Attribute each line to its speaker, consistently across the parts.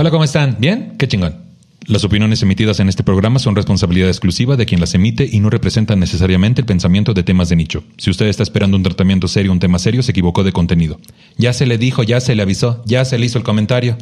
Speaker 1: Hola, ¿cómo están? ¿Bien? Qué chingón. Las opiniones emitidas en este programa son responsabilidad exclusiva de quien las emite y no representan necesariamente el pensamiento de temas de nicho. Si usted está esperando un tratamiento serio, un tema serio, se equivocó de contenido. Ya se le dijo, ya se le avisó, ya se le hizo el comentario.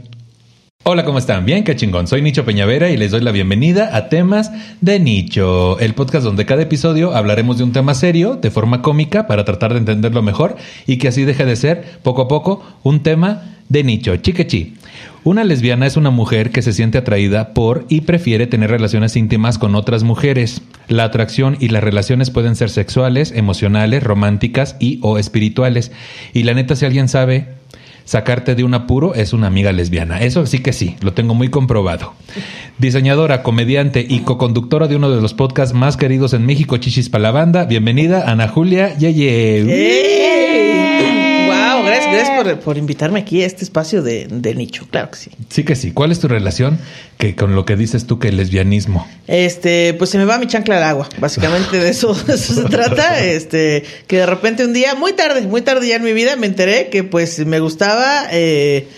Speaker 1: Hola, ¿cómo están? Bien, qué chingón. Soy Nicho Peñavera y les doy la bienvenida a Temas de Nicho, el podcast donde cada episodio hablaremos de un tema serio, de forma cómica, para tratar de entenderlo mejor y que así deje de ser, poco a poco, un tema de nicho. Chiquechi. Una lesbiana es una mujer que se siente atraída por y prefiere tener relaciones íntimas con otras mujeres. La atracción y las relaciones pueden ser sexuales, emocionales, románticas y o espirituales. Y la neta, si alguien sabe sacarte de un apuro, es una amiga lesbiana. Eso sí que sí, lo tengo muy comprobado. Diseñadora, comediante y co-conductora de uno de los podcasts más queridos en México, Chichis para la banda. Bienvenida, Ana Julia Yeye.
Speaker 2: Gracias, gracias por, por invitarme aquí a este espacio de, de nicho, claro que sí.
Speaker 1: Sí que sí. ¿Cuál es tu relación que con lo que dices tú que el lesbianismo?
Speaker 2: Este, pues se me va mi chancla al agua. Básicamente de eso, de eso se trata. Este, que de repente un día, muy tarde, muy tarde ya en mi vida, me enteré que pues me gustaba eh,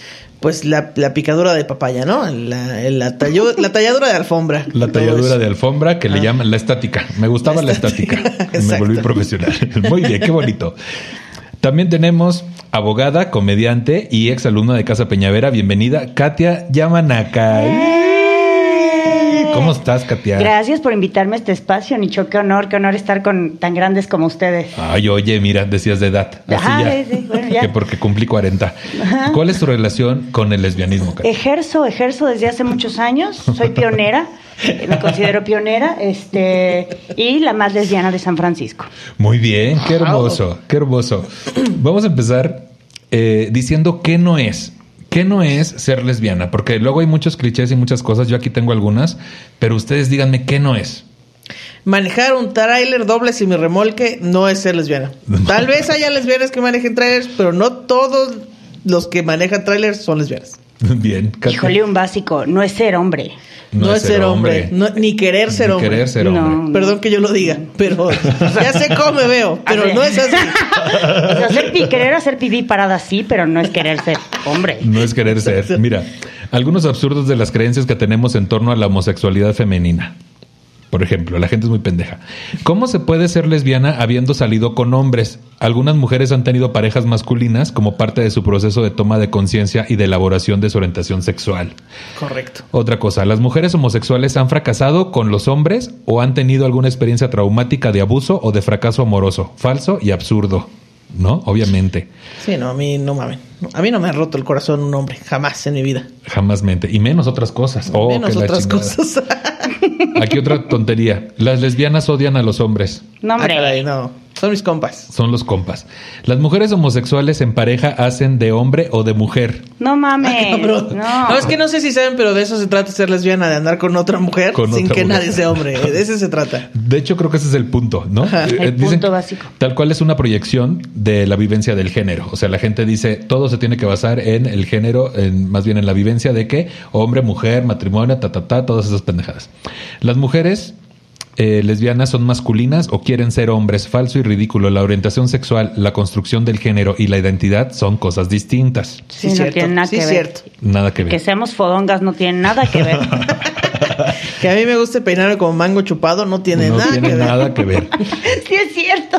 Speaker 2: pues la, la picadura de papaya, ¿no? La, la, tallo- la talladura de alfombra.
Speaker 1: La talladura de alfombra que le llaman la estática. Me gustaba la,
Speaker 2: La
Speaker 1: estática.
Speaker 2: estática,
Speaker 1: Me volví profesional. Muy bien, qué bonito. También tenemos abogada, comediante y ex alumna de Casa Peñavera. Bienvenida, Katia Yamanaka. ¿Cómo estás, Katia?
Speaker 3: Gracias por invitarme a este espacio, Nicho. Qué honor, qué honor estar con tan grandes como ustedes.
Speaker 1: Ay, oye, mira, decías de edad. Así
Speaker 3: Ajá,
Speaker 1: ya.
Speaker 3: sí, sí, bueno, ya.
Speaker 1: Que porque cumplí 40.
Speaker 3: Ajá.
Speaker 1: ¿Cuál es tu relación con el lesbianismo, Katia?
Speaker 3: Ejerzo, ejerzo desde hace muchos años. Soy pionera, me considero pionera, este, y la más lesbiana de San Francisco.
Speaker 1: Muy bien, qué hermoso, qué hermoso. Vamos a empezar eh, diciendo qué no es. ¿Qué no es ser lesbiana? Porque luego hay muchos clichés y muchas cosas. Yo aquí tengo algunas, pero ustedes díganme qué no es.
Speaker 2: Manejar un tráiler doble remolque no es ser lesbiana. Tal vez haya lesbianas que manejen trailers, pero no todos los que manejan trailers son lesbianas.
Speaker 1: Bien, Katia.
Speaker 3: Híjole, un básico, no es ser hombre.
Speaker 2: No, es ser hombre, no- ni querer ser
Speaker 1: Ni
Speaker 2: hombre.
Speaker 1: querer ser
Speaker 3: No.
Speaker 1: hombre.
Speaker 2: Perdón que yo lo diga, pero ya sé cómo me veo, pero no es así.
Speaker 3: O sea, hacer pi- querer hacer pipí parada sí, pero no es querer ser hombre.
Speaker 1: No es querer ser. Mira, algunos absurdos de las creencias que tenemos en torno a la homosexualidad femenina. Por ejemplo, la gente es muy pendeja. ¿Cómo se puede ser lesbiana habiendo salido con hombres? Algunas mujeres han tenido parejas masculinas como parte de su proceso de toma de conciencia y de elaboración de su orientación sexual.
Speaker 2: Correcto.
Speaker 1: Otra cosa, ¿las mujeres homosexuales han fracasado con los hombres o han tenido alguna experiencia traumática de abuso o de fracaso amoroso? Falso y absurdo. ¿No? Obviamente.
Speaker 2: Sí, no, a mí no mames. A mí no me ha roto el corazón un hombre, jamás en mi vida.
Speaker 1: Jamás mente. Y menos otras cosas. Oh,
Speaker 2: Menos otras cosas.
Speaker 1: Aquí otra tontería. Las lesbianas odian a los hombres.
Speaker 3: No,
Speaker 2: Ah,
Speaker 3: hombre.
Speaker 2: caray, no. Son mis compas.
Speaker 1: Son los compas. Las mujeres homosexuales en pareja hacen de hombre o de mujer.
Speaker 3: No mames.
Speaker 2: Ah.
Speaker 3: No.
Speaker 2: No, es que no sé si saben, pero de eso se trata ser lesbiana, de andar con otra mujer
Speaker 1: Con
Speaker 2: sin
Speaker 1: otra
Speaker 2: que
Speaker 1: mujer.
Speaker 2: nadie sea hombre. De eso se trata.
Speaker 1: De hecho, creo que ese es el punto, ¿no?
Speaker 2: Ajá.
Speaker 1: Eh,
Speaker 3: El punto básico.
Speaker 1: Tal cual es una proyección de la vivencia del género. O sea, la gente dice, todo se tiene que basar en el género, en, más bien en la vivencia de que hombre, mujer, matrimonio, ta, ta, ta, todas esas pendejadas. Las mujeres eh, lesbianas son masculinas o quieren ser hombres. Falso y ridículo. La orientación sexual, la construcción del género y la identidad son cosas distintas.
Speaker 3: Sí,
Speaker 2: Sí,
Speaker 3: no
Speaker 2: cierto.
Speaker 3: tiene nada
Speaker 2: Sí,
Speaker 3: que ver.
Speaker 2: cierto.
Speaker 1: Nada que ver.
Speaker 3: Que seamos fodongas no tiene nada que ver.
Speaker 2: Que a mí me guste peinarme como mango chupado no tiene
Speaker 1: no
Speaker 2: nada
Speaker 1: tiene
Speaker 2: que ver.
Speaker 1: nada que ver.
Speaker 3: sí es cierto.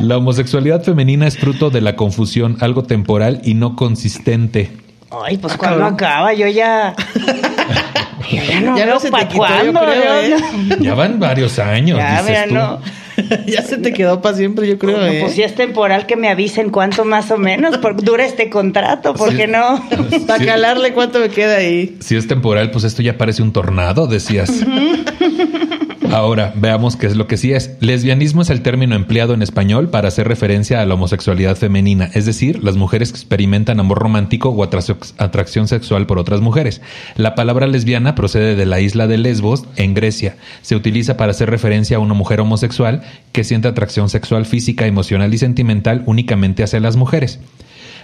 Speaker 1: La homosexualidad femenina es fruto de la confusión, algo temporal y no consistente.
Speaker 3: Ay, pues
Speaker 2: Ah,
Speaker 3: cuando
Speaker 2: cabrón.
Speaker 3: acaba, yo ya. Yo ya no
Speaker 2: Ya no
Speaker 3: veo
Speaker 2: se te
Speaker 3: pa'
Speaker 2: quitó, yo
Speaker 3: cuándo,
Speaker 2: creo, ¿eh?
Speaker 3: no-
Speaker 1: Ya van varios años,
Speaker 3: Ya,
Speaker 1: dices
Speaker 3: mira,
Speaker 1: tú.
Speaker 3: no.
Speaker 2: ya se te quedó para siempre, yo creo. ¿eh?
Speaker 3: Pues si es temporal, que me avisen cuánto más o menos por, dura este contrato, porque
Speaker 1: Sí.
Speaker 3: no.
Speaker 2: Para calarle cuánto me queda ahí.
Speaker 1: Si es temporal, pues esto ya parece un tornado, decías. Ahora, veamos qué es lo que sí es. Lesbianismo es el término empleado en español para hacer referencia a la homosexualidad femenina, es decir, las mujeres que experimentan amor romántico o atrac- atracción sexual por otras mujeres. La palabra lesbiana procede de la isla de Lesbos, en Grecia. Se utiliza para hacer referencia a una mujer homosexual que siente atracción sexual física, emocional y sentimental únicamente hacia las mujeres.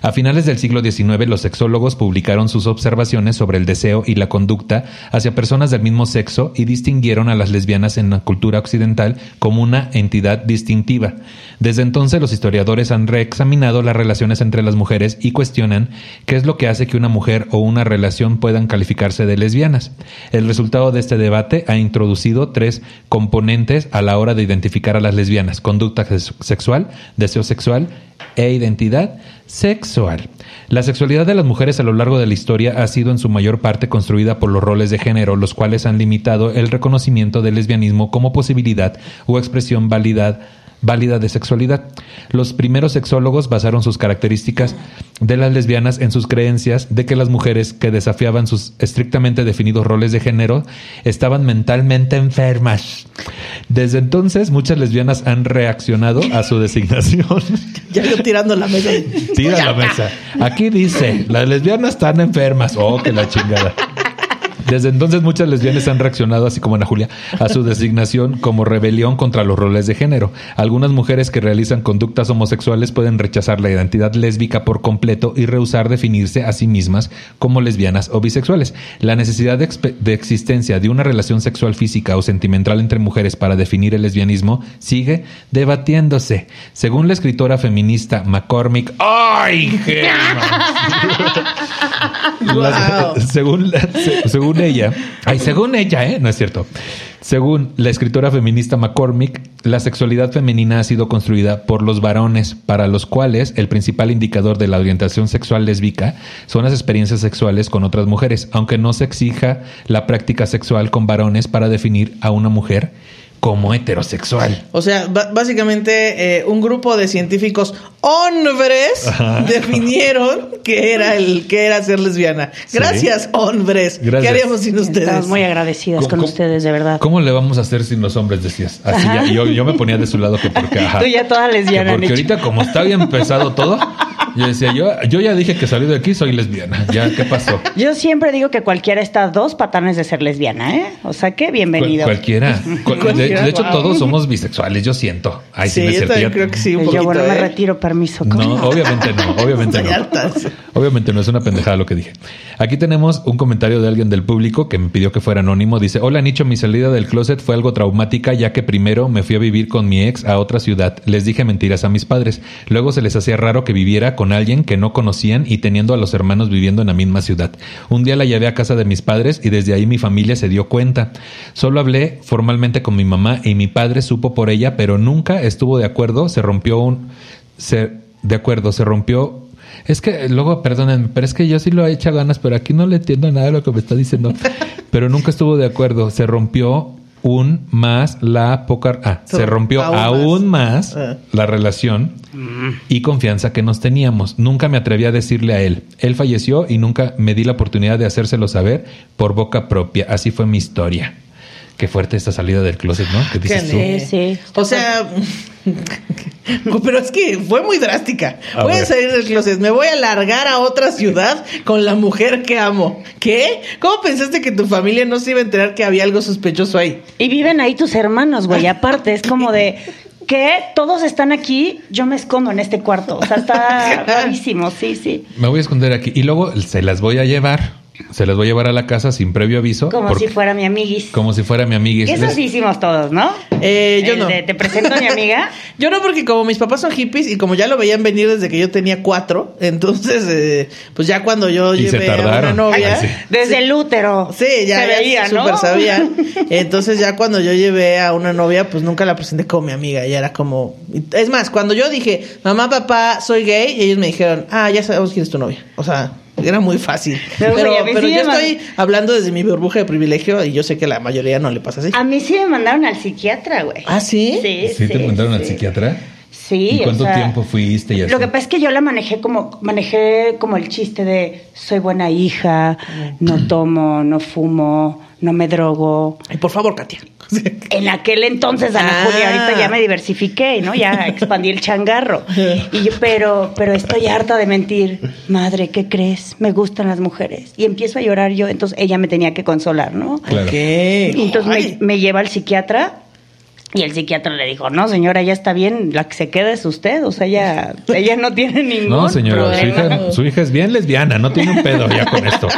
Speaker 1: A finales del siglo XIX, los sexólogos publicaron sus observaciones sobre el deseo y la conducta hacia personas del mismo sexo y distinguieron a las lesbianas en la cultura occidental como una entidad distintiva. Desde entonces, los historiadores han reexaminado las relaciones entre las mujeres y cuestionan qué es lo que hace que una mujer o una relación puedan calificarse de lesbianas. El resultado de este debate ha introducido tres componentes a la hora de identificar a las lesbianas, conducta sexual, deseo sexual e identidad sexual. La sexualidad de las mujeres a lo largo de la historia ha sido en su mayor parte construida por los roles de género, los cuales han limitado el reconocimiento del lesbianismo como posibilidad o expresión válida válida de sexualidad. Los primeros sexólogos basaron sus características de las lesbianas en sus creencias de que las mujeres que desafiaban sus estrictamente definidos roles de género estaban mentalmente enfermas. Desde entonces, muchas lesbianas han reaccionado a su designación.
Speaker 2: Ya yo tirando la mesa.
Speaker 1: Tira la mesa. Aquí dice, las lesbianas están enfermas. Oh, que la chingada. Desde entonces muchas lesbianas han reaccionado, así como Ana Julia, a su designación como rebelión contra los roles de género. Algunas mujeres que realizan conductas homosexuales pueden rechazar la identidad lésbica por completo y rehusar definirse a sí mismas como lesbianas o bisexuales. La necesidad de, de existencia de una relación sexual física o sentimental entre mujeres para definir el lesbianismo sigue debatiéndose. Según la escritora feminista McCormick, ¡ay, según, según ella, ay, según ella, ¿eh? No es cierto. Según la escritora feminista McCormick, la sexualidad femenina ha sido construida por los varones, para los cuales el principal indicador de la orientación sexual lésbica son las experiencias sexuales con otras mujeres, aunque no se exija la práctica sexual con varones para definir a una mujer como heterosexual.
Speaker 2: O sea, básicamente eh, un grupo de científicos hombres definieron que era el que era ser lesbiana. Gracias, hombres. ¿Qué haríamos sin ustedes?
Speaker 3: Estamos muy agradecidas con ustedes, de verdad.
Speaker 1: ¿Cómo le vamos a hacer sin los hombres, decías? Así ya, yo, me ponía de su lado que porque...
Speaker 3: Tú ya toda lesbiana.
Speaker 1: porque ahorita como está bien pesado todo... Yo decía, yo, yo ya dije que salí de aquí soy lesbiana. ¿Ya qué pasó?
Speaker 3: Yo siempre digo que cualquiera está dos patanes de ser lesbiana, ¿eh? O sea que bienvenido.
Speaker 1: cualquiera. de, hecho, todos somos bisexuales, yo siento.
Speaker 2: Ay, sí, yo también creo que sí. Un
Speaker 3: yo, bueno, me
Speaker 2: ¿eh?
Speaker 3: retiro, permiso.
Speaker 1: No, obviamente no, obviamente no. Obviamente no, es una pendejada lo que dije. Aquí tenemos un comentario de alguien del público que me pidió que fuera anónimo. Dice, hola Nicho, mi salida del closet fue algo traumática ya que primero me fui a vivir con mi ex a otra ciudad. Les dije mentiras a mis padres. Luego se les hacía raro que viviera con alguien que no conocían y teniendo a los hermanos viviendo en la misma ciudad. Un día la llevé a casa de mis padres y desde ahí mi familia se dio cuenta. Solo hablé formalmente con mi mamá y mi padre supo por ella, pero nunca estuvo de acuerdo. Se rompió un... Se, de acuerdo, se rompió es que luego, perdónenme, pero es que yo sí lo he hecho ganas, pero aquí no le entiendo nada de lo que me está diciendo. Pero nunca estuvo de acuerdo. Se rompió un más la poca... Ah, se rompió aún, más, ah. la relación y confianza que nos teníamos. Nunca me atreví a decirle a él. Él falleció y nunca me di la oportunidad de hacérselo saber por boca propia. Así fue mi historia. Qué fuerte esta salida del closet, ¿no? ¿Qué dices
Speaker 3: Sí, sí.
Speaker 2: O sea, pero es que fue muy drástica. voy a salir del closet, me voy a largar a otra ciudad con la mujer que amo. ¿Qué? ¿Cómo pensaste que tu familia no se iba a enterar que había algo sospechoso ahí?
Speaker 3: Y viven ahí tus hermanos, güey. Aparte, es como de que todos están aquí, yo me escondo en este cuarto. O sea, está rarísimo, sí, sí.
Speaker 1: Me voy a esconder aquí y luego se las voy a llevar se las voy a llevar a la casa sin previo aviso.
Speaker 3: Como si fuera mi amiguis.
Speaker 1: Como si fuera mi amiguis.
Speaker 3: Eso sí hicimos todos, ¿no?
Speaker 2: Eh, yo no.
Speaker 3: ¿Te presento a mi amiga?
Speaker 2: yo no, porque como mis papás son hippies y como ya lo veían venir desde que yo tenía cuatro, entonces, eh, pues ya cuando yo llevé a una novia.
Speaker 3: Desde el útero.
Speaker 2: Sí, ya,
Speaker 3: se
Speaker 2: súper sabían. Entonces ya cuando yo llevé a una novia, pues nunca la presenté como mi amiga. Ya era como. Es más, cuando yo dije, mamá, papá, soy gay, ellos me dijeron, ah, ya sabemos quién es tu novia. O sea. Era muy fácil. Pero, pero, yo estoy hablando desde mi burbuja de privilegio y yo sé que la mayoría no le pasa así.
Speaker 3: A mí sí me mandaron al psiquiatra, güey.
Speaker 2: ¿Ah,
Speaker 3: sí?
Speaker 1: Sí, sí. te mandaron al psiquiatra?
Speaker 3: Sí.
Speaker 1: ¿Y cuánto tiempo fuiste? Y
Speaker 3: Lo que pasa es que yo la manejé como, manejé como el chiste de soy buena hija, no tomo, no fumo, no me drogo.
Speaker 2: Y por favor, Katia.
Speaker 3: En aquel entonces, Ana Julia, ahorita ya me diversifiqué, ¿no? Ya expandí el changarro. Y yo, pero, pero estoy harta de mentir. Madre, ¿qué crees? Me gustan las mujeres. Y empiezo a llorar yo, entonces ella me tenía que consolar, ¿no?
Speaker 2: ¿Qué?
Speaker 3: Y entonces me, me lleva al psiquiatra Y el psiquiatra le dijo, no, señora, ya está bien, la que se queda es usted, o sea, ella, ella no tiene ningún
Speaker 1: No, señora, su
Speaker 3: problema.
Speaker 1: hija, su hija es bien lesbiana, no tiene un pedo ya con esto.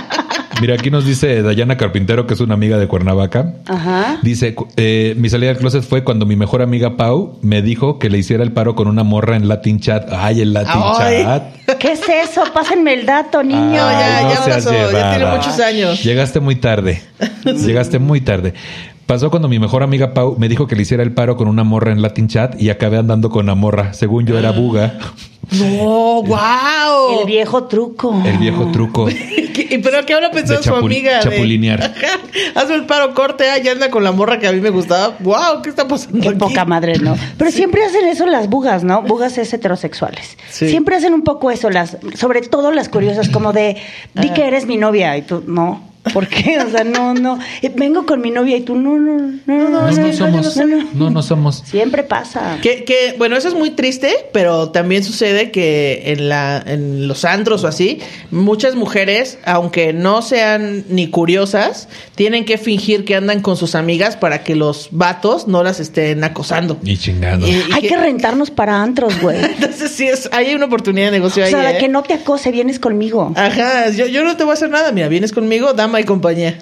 Speaker 1: Mira, aquí nos dice Dayana Carpintero, que es una amiga de Cuernavaca.
Speaker 3: Ajá.
Speaker 1: Dice, eh, mi salida del closet fue cuando mi mejor amiga Pau me dijo que le hiciera el paro con una morra en Latin Chat. Ay, el Latin
Speaker 2: Ay.
Speaker 1: Chat.
Speaker 3: ¿Qué es eso? Pásenme el dato, niño.
Speaker 2: No, ya,
Speaker 1: Ay,
Speaker 2: ya pasó, ya tiene muchos años.
Speaker 1: Llegaste muy tarde. Llegaste muy tarde. Pasó cuando mi mejor amiga Pau me dijo que le hiciera el paro con una morra en Latin Chat y acabé andando con la morra. Según yo era buga.
Speaker 2: No, wow.
Speaker 3: El viejo truco.
Speaker 1: El viejo truco.
Speaker 2: ¿Qué- ¿Pero qué habrá pensado
Speaker 1: De
Speaker 2: su amiga? de-
Speaker 1: chapulinear.
Speaker 2: Ajá. Hazme el paro corte, ah, ya anda con la morra que a mí me gustaba. Wow, ¿qué está pasando
Speaker 3: Qué
Speaker 2: aquí?
Speaker 3: poca madre, ¿no? Pero siempre hacen eso las bugas, ¿no? Bugas es heterosexuales.
Speaker 2: Sí.
Speaker 3: Siempre hacen un poco eso, las, sobre todo las curiosas, como de, di que eres mi novia y tú, no. ¿Por qué? O sea, no, no. Eh, Vengo con mi novia y tú, no, no, no, no,
Speaker 1: No,
Speaker 3: no,
Speaker 1: no somos.
Speaker 3: no, no.
Speaker 1: No, no somos.
Speaker 3: Siempre pasa.
Speaker 2: Que, que, bueno, eso es muy triste, pero también sucede que en, la, en los antros o así, muchas mujeres, aunque no sean ni curiosas, tienen que fingir que andan con sus amigas para que los vatos no las estén acosando.
Speaker 1: Y chingando.
Speaker 2: Y- y
Speaker 3: Hay que rentarnos para antros, güey.
Speaker 2: Entonces sí, es, hay una oportunidad de negocio
Speaker 3: O
Speaker 2: ahí.
Speaker 3: sea,
Speaker 2: ¿eh?
Speaker 3: que no te acose, vienes conmigo.
Speaker 2: Ajá, yo, yo no te voy a hacer nada, mira, vienes conmigo, dama y compañía.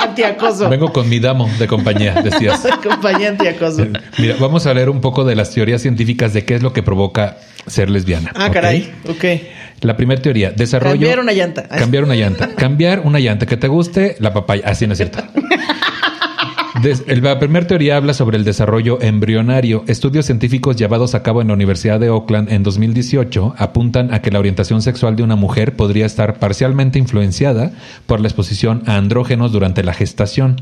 Speaker 2: antiacoso.
Speaker 1: Vengo con mi damo de compañía, decías.
Speaker 2: compañía antiacoso.
Speaker 1: Mira, vamos a leer un poco de las teorías científicas de qué es lo que provoca ser lesbiana.
Speaker 2: Ah, caray, ok.
Speaker 1: La primera teoría, desarrollo.
Speaker 2: Cambiar una llanta.
Speaker 1: Cambiar una llanta. Cambiar una llanta que te guste, la papaya. Así no es cierto. Des- el- la primera teoría habla sobre el desarrollo embrionario. Estudios científicos llevados a cabo en la Universidad de Oakland en 2018 apuntan a que la orientación sexual de una mujer podría estar parcialmente influenciada por la exposición a andrógenos durante la gestación.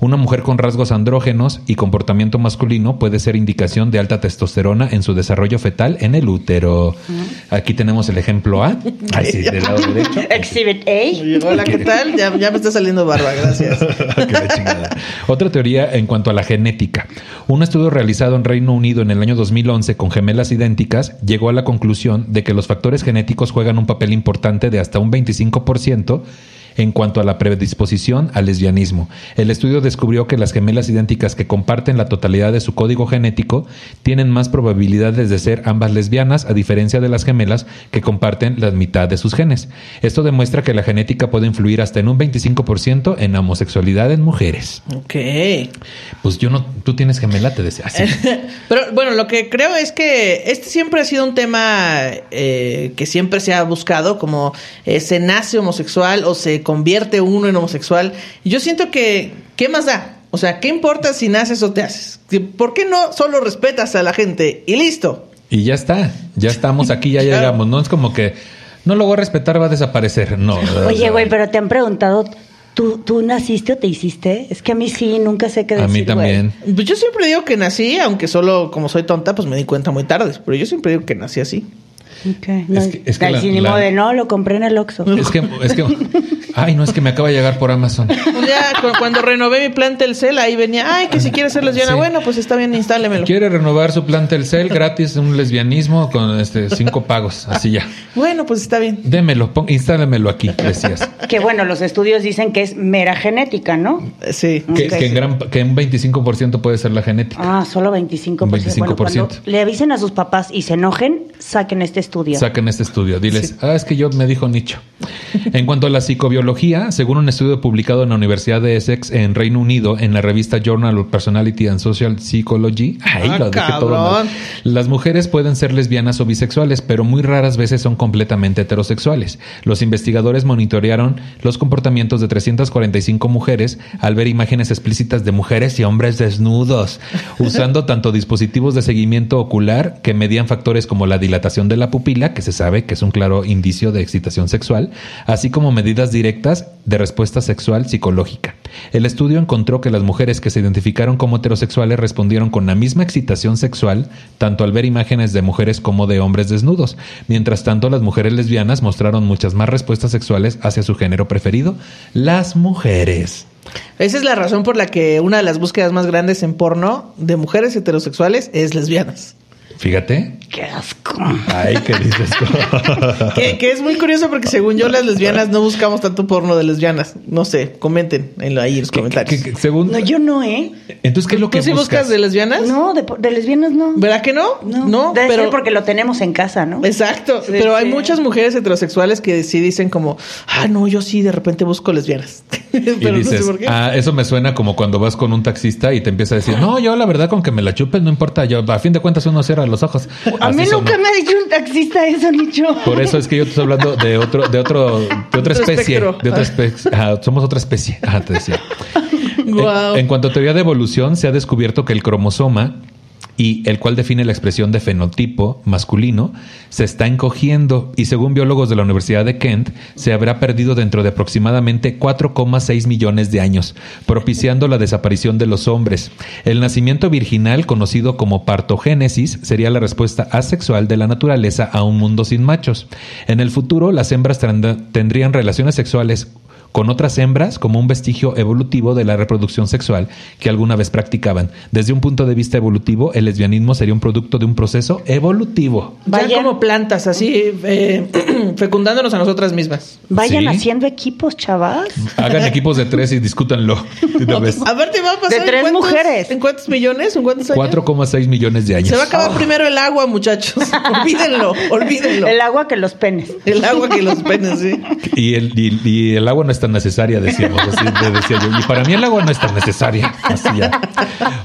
Speaker 1: Una mujer con rasgos andrógenos y comportamiento masculino puede ser indicación de alta testosterona en su desarrollo fetal en el útero. Aquí tenemos el ejemplo A. Ahí sí, del lado derecho.
Speaker 3: Exhibit A.
Speaker 2: Hola, ¿qué tal? Ya, ya me está saliendo barba, gracias.
Speaker 1: Otra teoría en cuanto a la genética. Un estudio realizado en Reino Unido en el año 2011 con gemelas idénticas llegó a la conclusión de que los factores genéticos juegan un papel importante de hasta un 25% en cuanto a la predisposición al lesbianismo. El estudio descubrió que las gemelas idénticas que comparten la totalidad de su código genético tienen más probabilidades de ser ambas lesbianas a diferencia de las gemelas que comparten la mitad de sus genes. Esto demuestra que la genética puede influir hasta en un 25% en la homosexualidad en mujeres.
Speaker 2: Ok.
Speaker 1: Pues yo no, tú tienes gemela, te decía así.
Speaker 2: Pero bueno, lo que creo es que este siempre ha sido un tema eh, que siempre se ha buscado, como eh, se nace homosexual o se convierte uno en homosexual. Y yo siento que, ¿qué más da? O sea, ¿qué importa si naces o te haces? ¿Por qué no solo respetas a la gente y listo?
Speaker 1: Y ya está, ya estamos aquí, ya llegamos. No es como que no lo voy a respetar, va a desaparecer. No.
Speaker 3: Oye, güey, pero te han preguntado, ¿tú, ¿tú naciste o te hiciste? Es que a mí sí, nunca sé qué
Speaker 1: A
Speaker 3: decir.
Speaker 1: mí también.
Speaker 2: Pues yo siempre digo que nací, aunque solo como soy tonta, pues me di cuenta muy tarde. Pero yo siempre digo que nací así.
Speaker 3: Güey. Ok, no,
Speaker 1: Es que- es que la-
Speaker 3: ni
Speaker 1: la-
Speaker 3: de no, lo compré en el Oxxo.
Speaker 1: Es que, es que, ay, no, es que me acaba de llegar por Amazon.
Speaker 2: Ya cu- cuando renové mi plan Telcel, ahí venía, ay, que si quieres ser lesbiana,
Speaker 1: Sí.
Speaker 2: bueno, pues está bien, instálemelo.
Speaker 1: Quiere renovar su plan Telcel gratis, un lesbianismo con este cinco pagos, así ya.
Speaker 2: Bueno, pues está bien.
Speaker 1: Démelo, pon, instálemelo aquí, decías.
Speaker 3: Que bueno, los estudios dicen que es mera genética, ¿no?
Speaker 2: Sí.
Speaker 1: Que,
Speaker 3: Ok.
Speaker 1: que en gran, que un 25% puede ser la genética.
Speaker 3: Ah, solo 25%.
Speaker 1: Un
Speaker 3: Bueno,
Speaker 1: 25%.
Speaker 3: cuando le avisen a sus papás y se enojen, saquen este estudio.
Speaker 1: Saquen este estudio. Diles, ah, es que yo me dijo Nicho. En cuanto a la psicobiología, según un estudio publicado en la Universidad de Essex en Reino Unido en la revista Journal of Personality and Social Psychology, ay,
Speaker 2: Ah,
Speaker 1: lo dije todo mal. Las mujeres pueden ser lesbianas o bisexuales, pero muy raras veces son completamente heterosexuales. Los investigadores monitorearon los comportamientos de 345 mujeres al ver imágenes explícitas de mujeres y hombres desnudos, usando tanto dispositivos de seguimiento ocular que medían factores como la dilatación de la pupila, que se sabe que es un claro indicio de excitación sexual, así como medidas directas de respuesta sexual psicológica. El estudio encontró que las mujeres que se identificaron como heterosexuales respondieron con la misma excitación sexual tanto al ver imágenes de mujeres como de hombres desnudos. Mientras tanto, las mujeres lesbianas mostraron muchas más respuestas sexuales hacia su género preferido, las mujeres.
Speaker 2: Esa es la razón por la que una de las búsquedas más grandes en porno de mujeres heterosexuales es lesbianas.
Speaker 1: Fíjate.
Speaker 3: Qué asco.
Speaker 1: Ay, ¿qué dices?
Speaker 2: Que, que es muy curioso porque según yo las lesbianas no buscamos tanto porno de lesbianas. No sé, comenten en lo- ahí en los
Speaker 1: ¿Qué-
Speaker 2: comentarios.
Speaker 1: qué- qué- según...
Speaker 3: No, yo no, ¿eh?
Speaker 1: Entonces, ¿qué es lo que
Speaker 2: ¿Tú sí buscas de lesbianas?
Speaker 3: No, de, de lesbianas no.
Speaker 2: ¿Verdad que no?
Speaker 3: No, Debe
Speaker 2: pero
Speaker 3: ser porque lo tenemos en casa, ¿no?
Speaker 2: Exacto,
Speaker 3: Sí,
Speaker 2: pero hay
Speaker 3: sí.
Speaker 2: muchas mujeres heterosexuales que sí dicen como, ah, no, yo sí de repente busco lesbianas.
Speaker 1: Y
Speaker 2: pero
Speaker 1: dices,
Speaker 2: no sé por qué.
Speaker 1: ah, eso me suena como cuando vas con un taxista y te empieza a decir, no, yo la verdad con que me la chupes no importa, yo a fin de cuentas uno los ojos.
Speaker 3: A
Speaker 1: Así
Speaker 3: mí nunca me ha dicho un taxista eso, Nicho.
Speaker 1: Por eso es que yo te estoy hablando de otro, de otro, de otra especie,
Speaker 2: espectro.
Speaker 1: de otra especie. Ajá, somos otra especie. Ajá, te decía. En, en cuanto a teoría de evolución, se ha descubierto que el cromosoma y el cual define la expresión de fenotipo masculino, se está encogiendo y según biólogos de la Universidad de Kent, se habrá perdido dentro de aproximadamente 4,6 millones de años, propiciando la desaparición de los hombres. El nacimiento virginal, conocido como partogénesis, sería la respuesta asexual de la naturaleza a un mundo sin machos. En el futuro, las hembras tendrían relaciones sexuales con otras hembras como un vestigio evolutivo de la reproducción sexual que alguna vez practicaban. Desde un punto de vista evolutivo, el lesbianismo sería un producto de un proceso evolutivo.
Speaker 2: Ya
Speaker 3: Vayan-
Speaker 2: como plantas, así, eh, fecundándonos a nosotras mismas.
Speaker 3: Vayan
Speaker 1: Sí.
Speaker 3: haciendo equipos, chavas.
Speaker 1: Hagan equipos de tres y discútanlo de una vez.
Speaker 2: A ver, te va a pasar
Speaker 3: De
Speaker 2: en
Speaker 3: tres
Speaker 2: cuántos-
Speaker 3: mujeres.
Speaker 2: ¿En cuántos millones? ¿En cuántos años?
Speaker 1: 4,6 millones de años.
Speaker 2: Se va a acabar primero el agua, muchachos. olvídenlo, olvídenlo.
Speaker 3: El agua que los penes.
Speaker 2: El agua que los penes, sí.
Speaker 1: Y el, y, y el agua no es tan necesaria, decíamos. Así le decía yo. Y para mí el agua no es tan necesaria. Así.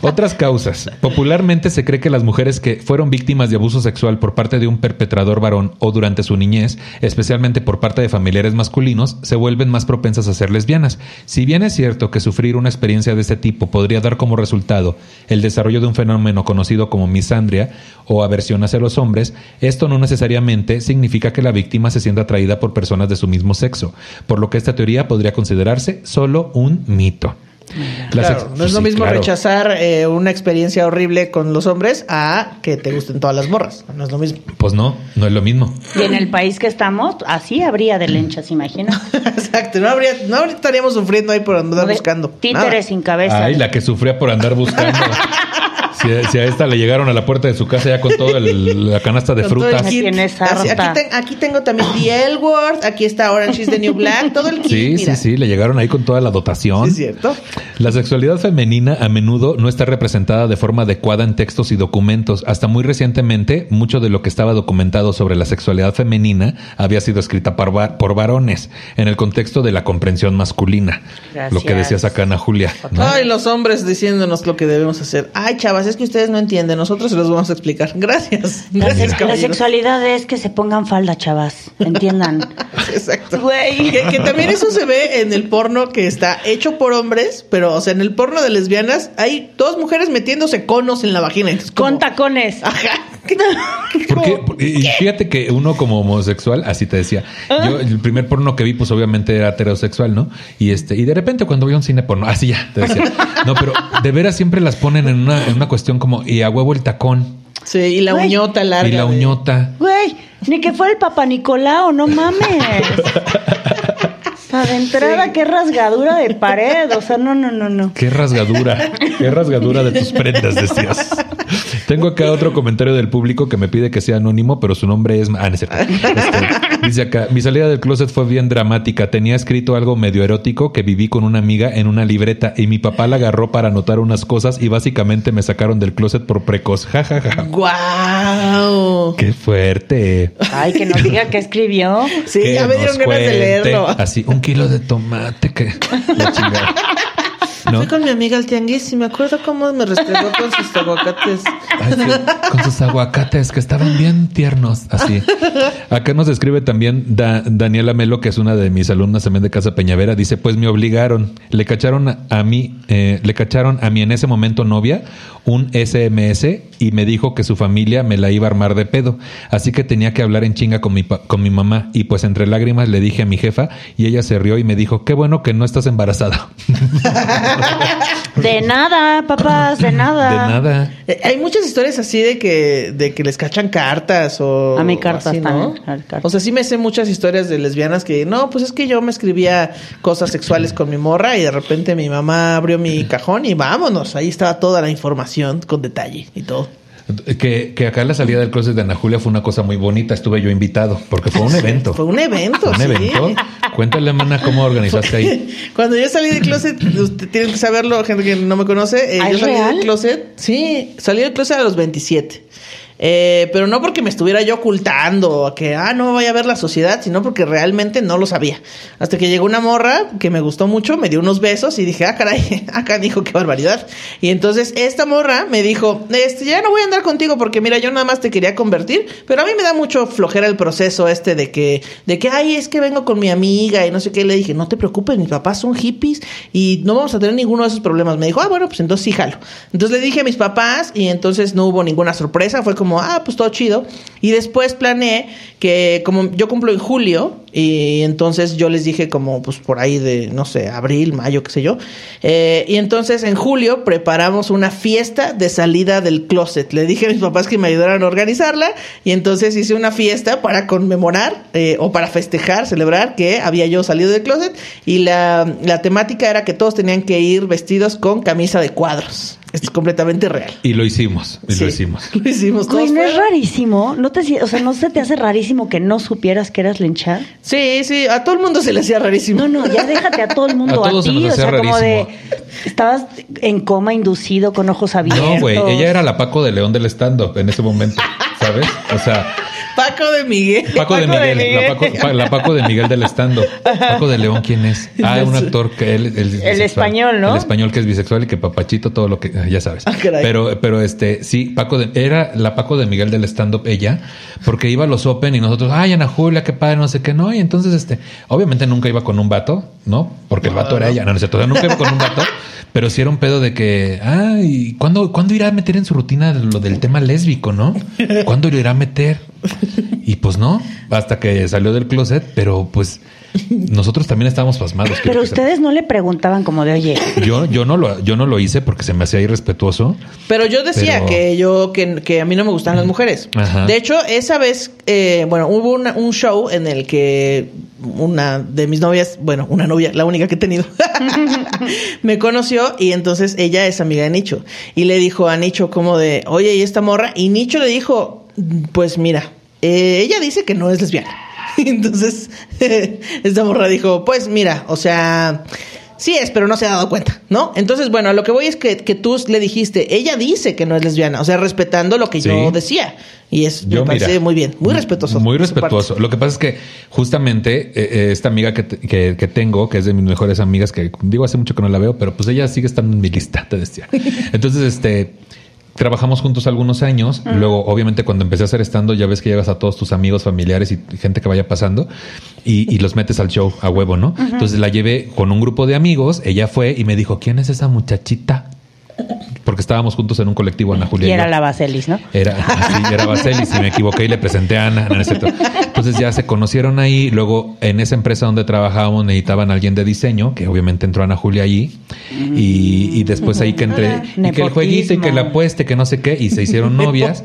Speaker 1: Otras causas. Popularmente se cree que las mujeres que fueron víctimas de abuso sexual por parte de un perpetrador varón o durante su niñez, especialmente por parte de familiares masculinos, se vuelven más propensas a ser lesbianas. Si bien es cierto que sufrir una experiencia de este tipo podría dar como resultado el desarrollo de un fenómeno conocido como misandria o aversión hacia los hombres, esto no necesariamente significa que la víctima se sienta atraída por personas de su mismo sexo, por lo que esta teoría podría considerarse solo un mito.
Speaker 2: Claro, no es lo mismo
Speaker 1: claro.
Speaker 2: rechazar eh, una experiencia horrible con los hombres a que te gusten todas las morras. No es lo mismo.
Speaker 1: Pues no, no es lo mismo.
Speaker 3: Y en el país que estamos, así habría de lenchas, imagina.
Speaker 2: Exacto, no habría, no estaríamos sufriendo ahí por andar buscando.
Speaker 3: Títeres
Speaker 2: Nada.
Speaker 3: sin cabeza.
Speaker 1: Ay, la que sufría por andar buscando. Si, si a esta le llegaron a la puerta de su casa ya con toda la canasta de
Speaker 2: Con todo el
Speaker 1: frutas.
Speaker 3: Me
Speaker 2: kit.
Speaker 3: tienes
Speaker 2: Así,
Speaker 3: harta.
Speaker 2: aquí, ten- aquí tengo también The L Word, aquí está Orange is the New Black, todo el kit.
Speaker 1: Sí,
Speaker 2: mira.
Speaker 1: sí, sí, le llegaron ahí con toda la dotación.
Speaker 2: Sí, es cierto.
Speaker 1: La sexualidad femenina a menudo no está representada de forma adecuada en textos y documentos. Hasta muy recientemente, mucho de lo que estaba documentado sobre la sexualidad femenina había sido escrita por, por varones en el contexto de la comprensión masculina.
Speaker 3: Gracias.
Speaker 1: Lo que decías acá, Ana Julia. ¿no?
Speaker 2: Ay, los hombres diciéndonos lo que debemos hacer. Ay, chavas, es que ustedes no entienden. Nosotros se los vamos a explicar. Gracias.
Speaker 3: La,
Speaker 2: Gracias,
Speaker 3: la
Speaker 2: caballeros.
Speaker 3: sexualidad es que se pongan falda, chavas. Entiendan.
Speaker 2: Exacto.
Speaker 3: Güey.
Speaker 2: Que, que también eso se ve en el porno que está hecho por hombres, pero, o sea, en el porno de lesbianas hay dos mujeres metiéndose conos en la vagina. Como-
Speaker 3: Con tacones.
Speaker 2: Ajá.
Speaker 1: ¿Por qué? Por- Y fíjate que uno como homosexual, así te decía,
Speaker 3: Ah.
Speaker 1: yo el primer porno que vi, pues obviamente era heterosexual, ¿no? Y este, y de repente cuando voy a un cine porno, así ya, te decía. No, pero de veras siempre las ponen en una, en una cuestión como, y a huevo el tacón,
Speaker 2: Sí, y la
Speaker 3: Güey.
Speaker 2: uñota larga.
Speaker 1: y la
Speaker 2: de-
Speaker 1: uñota.
Speaker 3: Güey, ni que fuera el Papa Nicolau, no mames. Sea, de entrada,
Speaker 2: Sí.
Speaker 3: qué rasgadura de pared. O sea, no, no, no, no.
Speaker 1: Qué rasgadura, qué rasgadura de tus prendas, decías. Tengo acá otro comentario del público que me pide que sea anónimo, pero su nombre es... Ah, no es cierto. Este, dice acá, mi salida del closet fue bien dramática. Tenía escrito algo medio erótico que viví con una amiga en una libreta y mi papá la agarró para anotar unas cosas y básicamente me sacaron del closet por precoz. Ja, ja, ja.
Speaker 2: ¡Guau!
Speaker 1: Qué fuerte.
Speaker 3: Ay, que nos diga qué escribió.
Speaker 2: Sí,
Speaker 1: Que
Speaker 2: ya me dieron ganas de leerlo.
Speaker 1: Así, un kilo de tomate que... ¿No?
Speaker 2: Fui con mi amiga al tianguis y me acuerdo cómo me restregó con sus aguacates.
Speaker 1: Ay, sí, con sus aguacates que estaban bien tiernos, así. Acá nos escribe también Da- Daniela Melo, que es una de mis alumnas también de Casa Peñavera. Dice, pues me obligaron, le cacharon a, mí, eh, le cacharon a mi en ese momento novia un SMS y me dijo que su familia me la iba a armar de pedo. Así que tenía que hablar en chinga con mi, pa- con mi mamá. Y pues entre lágrimas le dije a mi jefa y ella se rió y me dijo, qué bueno que no estás embarazada.
Speaker 3: De nada, papás, de nada.
Speaker 1: De nada.
Speaker 2: Eh, Hay muchas historias así de que, de que les cachan cartas o.
Speaker 3: A mí cartas
Speaker 2: así, ¿no?
Speaker 3: también.
Speaker 2: O sea, sí me sé muchas historias de lesbianas que, no, pues es que yo me escribía cosas sexuales con mi morra y de repente mi mamá abrió mi cajón y vámonos. Ahí estaba toda la información con detalle y todo.
Speaker 1: Que, que acá la salida del closet de Ana Julia fue una cosa muy bonita. Estuve yo invitado porque fue un evento.
Speaker 2: Fue un evento.
Speaker 1: Fue un
Speaker 2: sí.
Speaker 1: evento. Cuéntale, mana, cómo organizaste ahí.
Speaker 2: Cuando yo salí del closet, usted tiene que saberlo, gente que no me conoce. eh,
Speaker 3: ¿Ah,
Speaker 2: yo salí
Speaker 3: real?
Speaker 2: del closet. Sí, salí del closet a los 27. Eh, pero no porque me estuviera yo ocultando a que, ah, no vaya a ver la sociedad, sino porque realmente no lo sabía. Hasta que llegó una morra que me gustó mucho, me dio unos besos y dije, ah, caray, acá dijo, qué barbaridad. Y entonces esta morra me dijo, este, ya no voy a andar contigo porque mira, yo nada más te quería convertir, pero a mí me da mucho flojera el proceso este de que, de que, ay, es que vengo con mi amiga y no sé qué. Le dije, no te preocupes, mis papás son hippies y no vamos a tener ninguno de esos problemas. Me dijo, ah, bueno, pues entonces sí jalo. Entonces le dije a mis papás y entonces no hubo ninguna sorpresa, fue como, ah, pues todo chido. Y después planeé que como yo cumplo en julio y entonces yo les dije como pues por ahí de, no sé, abril, mayo, qué sé yo. Eh, y entonces en julio preparamos una fiesta de salida del closet. Le dije a mis papás que me ayudaran a organizarla y entonces hice una fiesta para conmemorar eh, o para festejar, celebrar que había yo salido del closet y la, la temática era que todos tenían que ir vestidos con camisa de cuadros. Esto es completamente real.
Speaker 1: Y lo hicimos. Y
Speaker 2: Sí,
Speaker 1: lo hicimos.
Speaker 2: Lo hicimos
Speaker 3: Güey,
Speaker 2: todos.
Speaker 3: ¿no es rarísimo? ¿No te, o sea, ¿no se te hace rarísimo que no supieras que eras lencha?
Speaker 2: Sí, sí, a todo el mundo se le hacía rarísimo.
Speaker 3: No, no, ya déjate a todo el mundo
Speaker 1: A
Speaker 3: a, ti.
Speaker 1: nos
Speaker 3: O
Speaker 1: hacía
Speaker 3: sea, como de.
Speaker 1: rarísimo.
Speaker 3: Estabas en coma inducido con ojos abiertos.
Speaker 1: No, güey. Ella era la Paco de León del stand-up en ese momento. ¿Sabes? O sea,
Speaker 2: Paco de Miguel.
Speaker 1: Paco, de
Speaker 3: Paco de
Speaker 1: Miguel.
Speaker 3: Miguel.
Speaker 1: La, Paco, pa- la Paco de Miguel del stand-up. Paco de León, ¿quién es? Ah, un actor que él. él es bisexual.
Speaker 3: español, ¿no?
Speaker 1: El español que es bisexual y que papachito, todo lo que. Ya sabes.
Speaker 2: Ah.
Speaker 1: Pero, pero este, sí, Paco de. Era la Paco de Miguel del stand-up ella, porque iba a los Open y nosotros, ay, Ana Julia, qué padre, no sé qué, no. Y entonces, este, obviamente nunca iba con un vato, ¿no? Porque el vato era ella. No, no es cierto. O sea, nunca iba con un vato. Pero sí era un pedo de que, ay, ¿cuándo, ¿cuándo irá a meter en su rutina lo del tema lésbico, no? ¿Cuándo lo irá a meter? Y pues no, hasta que salió del closet, pero pues nosotros también estábamos pasmados.
Speaker 3: Pero ustedes no le preguntaban como de, oye,
Speaker 1: Yo, yo no lo, yo no lo hice porque se me hacía irrespetuoso.
Speaker 2: Pero yo decía
Speaker 1: Pero-
Speaker 2: que yo que, que a mí no me gustan las mujeres.
Speaker 1: Ajá.
Speaker 2: De hecho, esa vez, eh, bueno, hubo una- un show en el que una de mis novias, bueno, una novia, la única que he tenido, me conoció y entonces ella es amiga de Nicho y le dijo a Nicho como de, oye, ¿y esta morra? Y Nicho le dijo, pues mira, eh, ella dice que no es lesbiana. Entonces, esta morra dijo, pues mira, o sea, sí es, pero no se ha dado cuenta, ¿no? Entonces, bueno, a lo que voy es que, que tú le dijiste, ella dice que no es lesbiana, o sea, respetando lo que
Speaker 1: Sí.
Speaker 2: yo decía. Y es,
Speaker 1: Yo,
Speaker 2: me parece
Speaker 1: mira,
Speaker 2: muy bien, muy respetuoso.
Speaker 1: Muy respetuoso. Lo que pasa es que justamente eh, eh, esta amiga que, que, que tengo, que es de mis mejores amigas, que digo hace mucho que no la veo, pero pues ella sigue estando en mi lista, te decía. Entonces, este... Trabajamos juntos algunos años. Luego, obviamente, cuando empecé a hacer estando, ya ves que llevas a todos tus amigos, familiares y gente que vaya pasando y, y los metes al show a huevo, ¿no? Entonces la llevé con un grupo de amigos. Ella fue y me dijo: ¿Quién es esa muchachita? Porque estábamos juntos en un colectivo, Ana Julia.
Speaker 3: y era la Baselis, ¿no?
Speaker 1: Era, sí, era Baselis y me equivoqué y le presenté a Ana. No, no. Entonces ya se conocieron ahí. Luego en esa empresa donde trabajábamos necesitaban a alguien de diseño, que obviamente entró Ana Julia allí. Y, y después ahí que entré,
Speaker 3: Ah,
Speaker 1: y que el jueguito y que la apueste, que no sé qué, y se hicieron novias.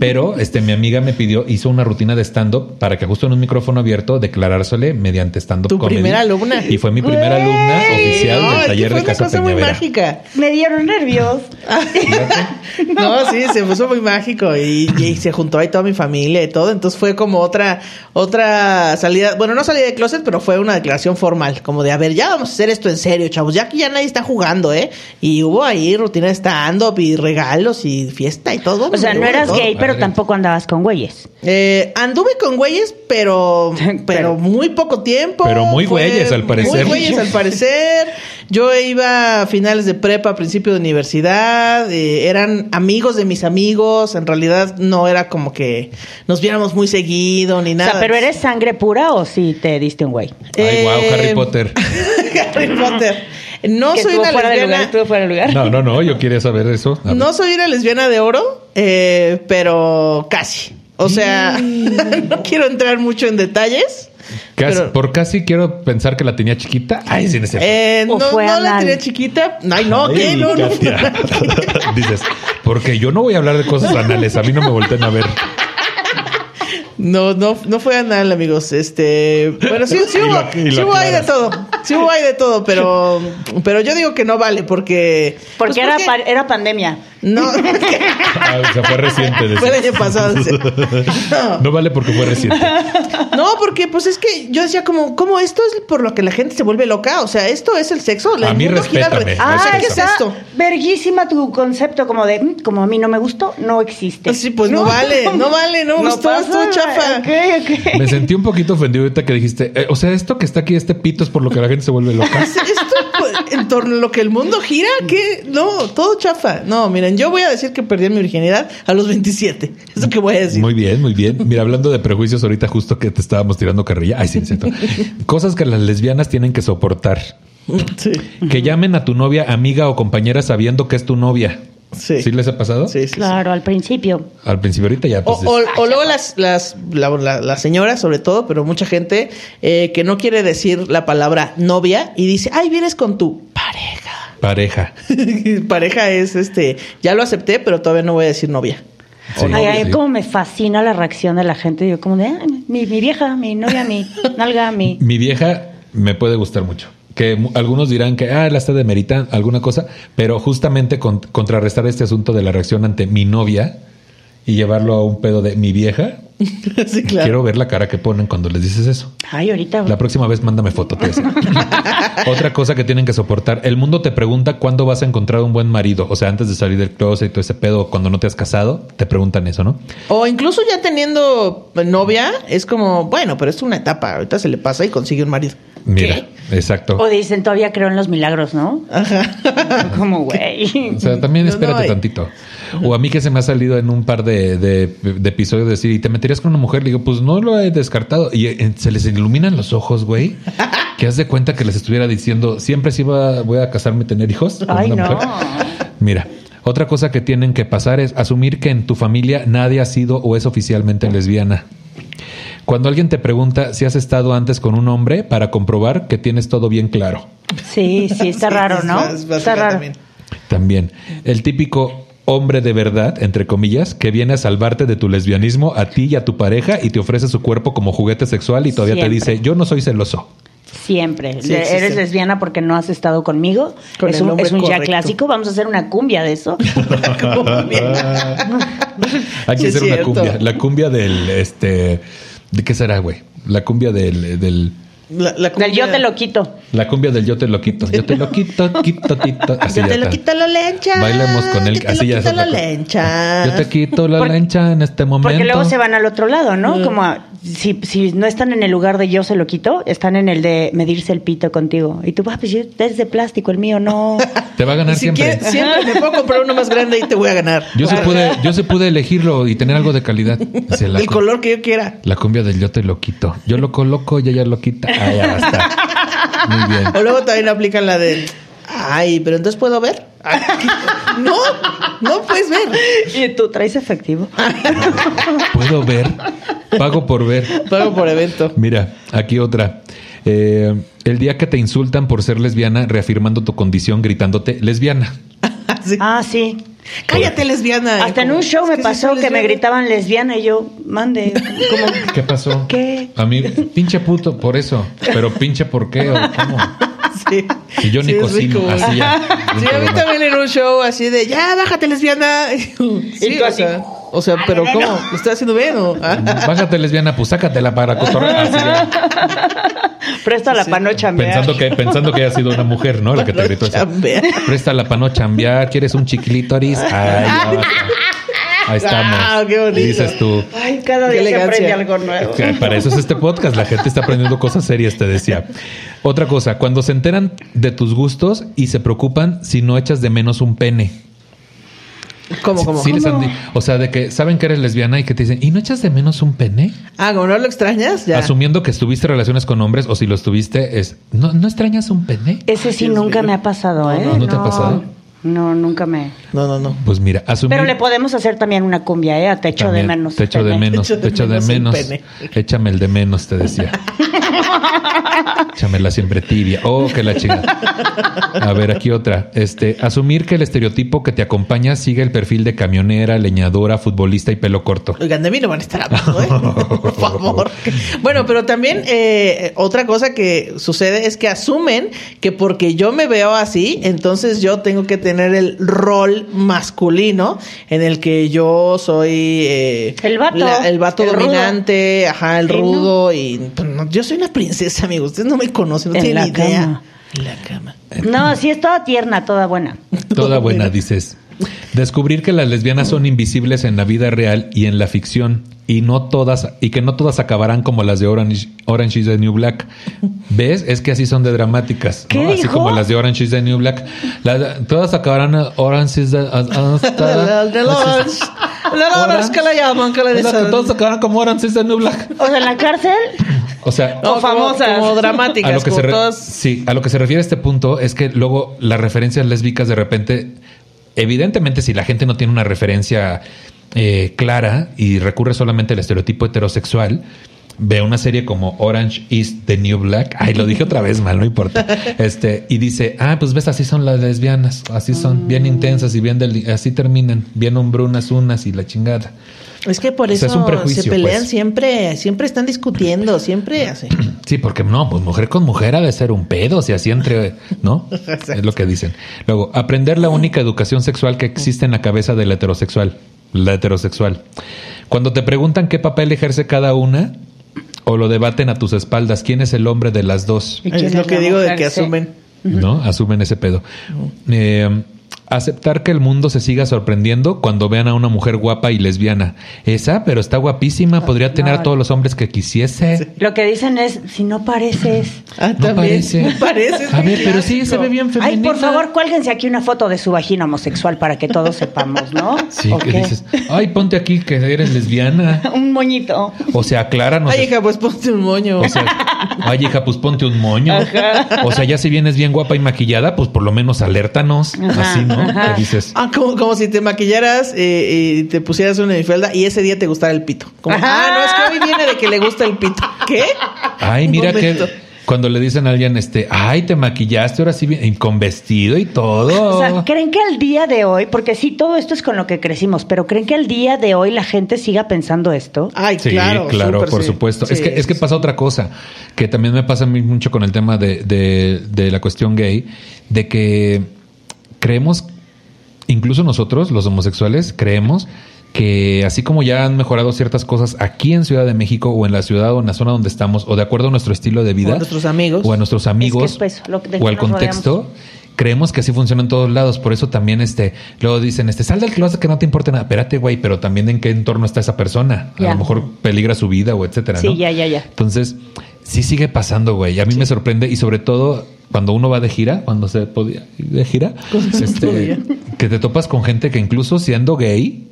Speaker 1: Pero este mi amiga me pidió, hizo una rutina de stand-up para que justo en un micrófono abierto declarársele mediante stand-up
Speaker 2: Tu
Speaker 1: comedy.
Speaker 2: primera alumna.
Speaker 1: Y fue mi primera alumna oficial
Speaker 2: No,
Speaker 1: del taller
Speaker 2: fue
Speaker 1: de
Speaker 2: una
Speaker 1: Casa
Speaker 2: cosa muy
Speaker 1: Peñavera.
Speaker 2: mágica.
Speaker 3: Me dieron nervios.
Speaker 2: No, sí, se puso muy mágico y, y se juntó ahí toda mi familia y todo. Entonces fue como otra, otra salida. Bueno, no salida de closet, pero fue una declaración formal. Como de, a ver, ya vamos a hacer esto en serio, chavos. Ya que ya nadie está jugando, ¿eh? Y hubo ahí rutina de stand-up y regalos y fiesta y todo.
Speaker 3: O sea, no eras gay, pero tampoco andabas con güeyes.
Speaker 2: Eh, anduve con güeyes, pero, pero
Speaker 3: Pero-
Speaker 2: muy poco tiempo.
Speaker 1: Pero muy güeyes, al parecer.
Speaker 2: Muy güeyes, al parecer. Yo iba a finales de prepa, principio de universidad. eh, eran amigos de mis amigos. En realidad no era como que nos viéramos muy seguido ni
Speaker 3: O
Speaker 2: nada.
Speaker 3: sea, ¿pero eres sangre pura o sí te diste un güey?
Speaker 1: Ay, wow,
Speaker 2: Eh,
Speaker 1: Harry Potter.
Speaker 2: Harry Potter. No soy una
Speaker 3: fuera de lugar,
Speaker 2: lesbiana.
Speaker 3: estuvo fuera de lugar.
Speaker 1: No, no, no, yo quería saber eso. A.
Speaker 2: No soy una lesbiana de oro, eh, pero casi. O sea, no quiero entrar mucho en detalles.
Speaker 1: Casi-
Speaker 2: pero-
Speaker 1: por casi quiero pensar que la tenía chiquita. Ay, sí, no.
Speaker 2: Eh,
Speaker 3: ¿O
Speaker 2: no,
Speaker 3: fue
Speaker 2: no la tenía chiquita. Ay, no,
Speaker 1: Ay,
Speaker 2: ¿qué? No, no.
Speaker 1: Dices, porque yo no voy a hablar de cosas anales. A mí no me volteen a ver.
Speaker 2: No, no, no fue anal, amigos. Este, pero sí, sí hubo,
Speaker 1: lo-
Speaker 2: sí hubo ahí de todo. Sí hubo ahí de todo, pero, pero yo digo que no vale porque.
Speaker 3: Porque
Speaker 2: pues,
Speaker 3: era, pa- era pandemia.
Speaker 2: No,
Speaker 1: Ah, o sea, fue reciente.
Speaker 2: fue el año pasado. No.
Speaker 1: No vale porque fue reciente.
Speaker 2: No, porque pues es que yo decía como, ¿cómo esto es por lo que la gente se vuelve loca? O sea, esto es el sexo.
Speaker 1: A mí respétame. No,
Speaker 3: Ah,
Speaker 2: ¿qué es esto?
Speaker 3: verguísima tu concepto como de, "Mm, como a mí no me gustó, no existe.
Speaker 2: Sí, pues no vale, no vale, no gustó, estuvo chafa.
Speaker 1: Me sentí un poquito ofendido ahorita que dijiste, eh, o sea, esto que está aquí, este pito es por lo que la gente se vuelve loca.
Speaker 2: Esto en torno a lo que el mundo gira, que no, todo chafa. No, miren, yo voy a decir que perdí mi virginidad a los 27. Es lo que voy a decir.
Speaker 1: Muy bien, muy bien. Mira, hablando de prejuicios, ahorita justo que te estábamos tirando carrilla. Ay, sí, es cierto. Cosas que las lesbianas tienen que soportar.
Speaker 2: Sí,
Speaker 1: Que llamen a tu novia, amiga o compañera sabiendo que es tu novia.
Speaker 2: Sí.
Speaker 1: ¿Sí les ha pasado?
Speaker 2: Sí, sí, sí.
Speaker 3: Claro, al principio.
Speaker 1: Al principio ahorita ya
Speaker 2: O,
Speaker 1: pues,
Speaker 2: o- o luego las, las, la, la- la señora, sobre todo, pero mucha gente eh, que no quiere decir la palabra novia y dice, ay, vienes con tu pareja.
Speaker 1: pareja.
Speaker 2: pareja es este, ya lo acepté, pero todavía no voy a decir novia.
Speaker 1: Sí,
Speaker 3: Ay, ay,
Speaker 1: sí.
Speaker 3: cómo me fascina la reacción de la gente. Yo como de, "Ah, mi, mi vieja, mi novia, mi nalga, mi...
Speaker 1: Mi vieja me puede gustar mucho. Que algunos dirán que ah, la está demeritando alguna cosa, pero justamente con- contrarrestar este asunto de la reacción ante mi novia y llevarlo a un pedo de mi vieja,
Speaker 2: sí, claro.
Speaker 1: quiero ver la cara que ponen cuando les dices eso.
Speaker 3: Ay, ahorita...
Speaker 1: La próxima vez mándame foto. te. Otra cosa que tienen que soportar. El mundo te pregunta cuándo vas a encontrar un buen marido. O sea, antes de salir del closet y todo ese pedo, cuando no te has casado, te preguntan eso, ¿no?
Speaker 2: O incluso ya teniendo novia, es como, bueno, pero es una etapa, ahorita se le pasa y consigue un marido.
Speaker 1: Mira, exacto.
Speaker 3: O dicen, todavía creo en los milagros, ¿no?
Speaker 2: Ajá.
Speaker 3: Como, güey.
Speaker 1: O sea, también
Speaker 2: No,
Speaker 1: espérate
Speaker 2: no, y-
Speaker 1: tantito. O a mí que se me ha salido en un par de, de- de episodios decir, ¿y te meterías con una mujer? Le digo, pues no lo he descartado. Y eh, se les iluminan los ojos, güey. Que haz de cuenta que les estuviera diciendo, siempre sí va, voy a casarme y tener hijos. con
Speaker 3: Ay,
Speaker 1: una
Speaker 3: no.
Speaker 1: mujer. Mira, otra cosa que tienen que pasar es asumir que en tu familia nadie ha sido o es oficialmente lesbiana. Cuando alguien te pregunta si has estado antes con un hombre para comprobar que tienes todo bien claro.
Speaker 3: Sí, sí, está
Speaker 2: Sí,
Speaker 3: raro,
Speaker 2: es
Speaker 3: ¿no?
Speaker 2: más- más
Speaker 3: Está raro.
Speaker 2: también.
Speaker 1: También el típico hombre de verdad, entre comillas, que viene a salvarte de tu lesbianismo a ti y a tu pareja y te ofrece su cuerpo como juguete sexual y todavía te dice, yo no soy celoso.
Speaker 3: Siempre.
Speaker 2: Sí,
Speaker 3: Le-
Speaker 2: existe.
Speaker 3: Eres lesbiana porque no has estado conmigo.
Speaker 2: Con
Speaker 3: es un, es ya clásico. Vamos a hacer una cumbia de eso.
Speaker 1: Hay que
Speaker 2: Sí, es
Speaker 1: hacer una cumbia. La cumbia del, este, ¿de qué será, güey? La cumbia del, del,
Speaker 2: La, la
Speaker 3: Del
Speaker 2: cumbia-
Speaker 3: yo te lo quito.
Speaker 1: la cumbia del yo te lo quito. Yo te lo quito, quito, quito. Así
Speaker 2: Yo
Speaker 1: ya
Speaker 2: te lo
Speaker 1: está.
Speaker 2: quito la lencha.
Speaker 1: Bailemos con él, así
Speaker 2: lo
Speaker 1: ya
Speaker 2: quito la lencha.
Speaker 1: Yo te quito la
Speaker 3: Porque-
Speaker 1: lencha en este momento.
Speaker 3: Porque luego se van al otro lado,
Speaker 2: Mm.
Speaker 3: ¿no? Como a- si, si no están en el lugar de yo se lo quito, están en el de medirse el pito contigo. Y tú, ah, pues yo- es de plástico, el mío no.
Speaker 1: Te va a ganar
Speaker 2: Si
Speaker 1: siempre.
Speaker 2: siempre me puedo comprar uno más grande y te voy a ganar.
Speaker 1: Yo se pude, yo se pude elegirlo y tener algo de calidad.
Speaker 2: El color que yo quiera.
Speaker 1: la cumbia del yo te lo quito. Yo lo coloco y ella lo quita. Ah, ya está. Muy bien.
Speaker 2: O luego también aplican la de. Ay, pero entonces puedo ver. Ay, no, no puedes ver.
Speaker 3: y tú traes efectivo.
Speaker 1: Puedo ver. Pago por ver.
Speaker 2: Pago por evento.
Speaker 1: Mira, aquí otra. Eh, el día que te insultan por ser lesbiana, reafirmando tu condición, gritándote lesbiana.
Speaker 2: Sí.
Speaker 3: Ah, sí.
Speaker 2: Cállate, lesbiana.
Speaker 3: Hasta en un show me pasó que me gritaban lesbiana y yo, mande, como...
Speaker 1: ¿Qué pasó?
Speaker 3: ¿Qué?
Speaker 1: A mí, pinche puto, por eso. Pero pinche por qué o cómo.
Speaker 2: Sí.
Speaker 1: Y yo ni
Speaker 2: Sí,
Speaker 1: cocino,
Speaker 2: rico.
Speaker 1: así ya.
Speaker 2: Sí, a mí también en un show así de, ya, bájate, lesbiana. Sí,
Speaker 3: tú
Speaker 2: o
Speaker 3: así,
Speaker 2: sea, o sea, pero ¿cómo? ¿Lo estoy haciendo bien o? Ah,
Speaker 1: Bájate lesbiana, pues sácatela para cotorrear. Así ya.
Speaker 3: Presta la
Speaker 2: Sí.
Speaker 3: panocha,
Speaker 1: Pensando que, pensando que haya sido una mujer, ¿no? La que te gritó eso.
Speaker 2: chambear.
Speaker 1: Presta la pano chambear, ¿quieres un chiquilítoris? Ay, basta. Ahí estamos.
Speaker 2: Ah, qué bonito.
Speaker 1: Dices tú.
Speaker 3: Ay, cada día se aprende algo nuevo.
Speaker 1: Para eso es este podcast. La gente está aprendiendo cosas serias, te decía. Otra cosa, cuando se enteran de tus gustos y se preocupan si no echas de menos un pene.
Speaker 2: ¿Cómo, cómo?
Speaker 1: Sí les han di- o sea, de que saben que eres lesbiana y que te dicen, ¿y no echas de menos un pene?
Speaker 2: Ah, como no lo extrañas, ya.
Speaker 1: Asumiendo que estuviste relaciones con hombres o si lo estuviste, es, ¿no, ¿no extrañas un pene?
Speaker 3: Ese sí
Speaker 2: Dios
Speaker 3: nunca me ha pasado, ¿eh?
Speaker 1: no, ¿no te ha pasado?
Speaker 3: No, nunca me...
Speaker 2: No, no, no.
Speaker 1: Pues mira, asumir...
Speaker 3: Pero le podemos hacer también una cumbia, ¿eh? A techo
Speaker 1: También,
Speaker 3: de menos.
Speaker 1: Te echo de
Speaker 3: pene.
Speaker 1: menos,
Speaker 2: Te echo
Speaker 1: te
Speaker 2: de menos pene.
Speaker 1: Échame el de menos, te decía. Chamela siempre tibia. Oh, que la chica. A ver, aquí otra. Este, asumir que el estereotipo que te acompaña sigue el perfil de camionera, leñadora, futbolista y pelo corto.
Speaker 2: Oigan, de mí no van a estar hablando, ¿eh? Por favor. Bueno, pero también eh, otra cosa que sucede es que asumen que porque yo me veo así, entonces yo tengo que tener el rol masculino en el que yo soy eh,
Speaker 3: El vato.
Speaker 2: el vato
Speaker 3: El rudo.
Speaker 2: dominante, ajá, el
Speaker 3: Sí, ¿no?
Speaker 2: rudo y pues, no, yo soy una princesa, amigos. Ustedes no me conocen, no
Speaker 3: En
Speaker 2: tienen
Speaker 3: la
Speaker 2: idea.
Speaker 3: cama.
Speaker 2: En la cama.
Speaker 3: No, sí es toda tierna, toda buena.
Speaker 1: Toda buena, dices. Descubrir que las lesbianas son invisibles en la vida real y en la ficción y no todas y que no todas acabarán como las de Orange, Orange is the New Black. ¿Ves? Es que así son de dramáticas,
Speaker 3: ¿Qué
Speaker 1: ¿no? Así
Speaker 3: dijo?
Speaker 1: como las de Orange is the New Black. La- todas acabarán Orange is the a- a-
Speaker 2: La- la- la- la- la- es que la llaman, que le dicen.
Speaker 1: Todas acabarán como Orange is the New Black.
Speaker 3: O sea, en la cárcel,
Speaker 1: O sea,
Speaker 2: No,
Speaker 3: O famosas.
Speaker 2: Como, como dramáticas,
Speaker 1: a lo que
Speaker 2: como
Speaker 1: se re-
Speaker 2: todas.
Speaker 1: sí, a lo que se refiere este punto es que luego las referencias lésbicas de repente, evidentemente, si la gente no tiene una referencia eh, clara y recurre solamente al estereotipo heterosexual, ve una serie como Orange is the New Black. Ay, lo dije otra vez mal, no importa. Este, y dice, ah, pues ves, así son las lesbianas, así son, bien intensas y bien deli- así terminan, bien hombrunas unas y la chingada.
Speaker 2: Es que por
Speaker 1: O sea,
Speaker 2: eso
Speaker 1: es
Speaker 2: se pelean
Speaker 1: pues.
Speaker 2: siempre, siempre están discutiendo, siempre así.
Speaker 1: Sí, porque no, pues mujer con mujer ha de ser un pedo, si así entre, ¿no? Es lo que dicen. Luego, aprender la única educación sexual que existe en la cabeza del heterosexual, la heterosexual. Cuando te preguntan qué papel ejerce cada una, o lo debaten a tus espaldas, quién es el hombre de las dos,
Speaker 3: ¿Y quién
Speaker 2: Es lo que digo de que asumen.
Speaker 1: ¿no? Asumen ese pedo. Eh, aceptar que el mundo se siga sorprendiendo cuando vean a una mujer guapa y lesbiana. Esa, pero está guapísima, podría tener a todos los hombres que quisiese.
Speaker 3: lo que dicen es, si no pareces.
Speaker 2: Ah,
Speaker 1: No
Speaker 2: también.
Speaker 1: parece.
Speaker 2: No
Speaker 1: A ver, pero sí se ve bien femenina.
Speaker 3: Ay, por favor, cuélguense aquí una foto de su vagina homosexual para que todos sepamos, ¿no?
Speaker 1: Sí,
Speaker 3: ¿O
Speaker 1: que
Speaker 3: qué?
Speaker 1: dices, ay, ponte aquí que eres lesbiana.
Speaker 3: Un moñito.
Speaker 1: O sea, acláranos.
Speaker 2: Ay, hija, pues ponte un moño.
Speaker 1: O sea, ay, hija, pues ponte un moño. O sea, ya si vienes bien guapa y maquillada, pues por lo menos alértanos.
Speaker 3: Ajá,
Speaker 1: Así, ¿no? Dices,
Speaker 2: Ah, como, como si te maquillaras eh, y te pusieras una minifalda y ese día te gustara el pito. Como, ah, no, es que hoy viene de que le gusta el pito. ¿Qué?
Speaker 1: ay, mira que cuando le dicen a alguien, este, ay, te maquillaste ahora sí con vestido y todo.
Speaker 3: O sea, ¿creen que al día de hoy, porque sí, todo esto es con lo que crecimos, pero ¿creen que al día de hoy la gente siga pensando esto?
Speaker 2: Ay,
Speaker 1: Sí,
Speaker 2: claro.
Speaker 1: claro, por
Speaker 2: sí.
Speaker 1: supuesto. es que es que
Speaker 2: sí,
Speaker 1: pasa otra cosa, que también me pasa a mí mucho con el tema de, de, de la cuestión gay, de que creemos, incluso nosotros, los homosexuales, creemos que así como ya han mejorado ciertas cosas aquí en Ciudad de México o en la ciudad o en la zona donde estamos, o de acuerdo a nuestro estilo de vida,
Speaker 2: O a nuestros amigos.
Speaker 1: o a nuestros amigos,
Speaker 3: Es que es
Speaker 1: o al contexto, creemos que así funciona en todos lados. Por eso también, este, luego dicen, este, sal del closet que no te importe nada. Espérate, güey, pero también en qué entorno está esa persona. A
Speaker 3: Ya.
Speaker 1: lo mejor peligra su vida o etcétera,
Speaker 3: Sí,
Speaker 1: ¿no?
Speaker 3: ya, ya, ya.
Speaker 1: Entonces, sí sigue pasando, güey. A mí me sorprende y sobre todo cuando uno va de gira, cuando se podía ir de gira, este, que te topas con gente que incluso siendo gay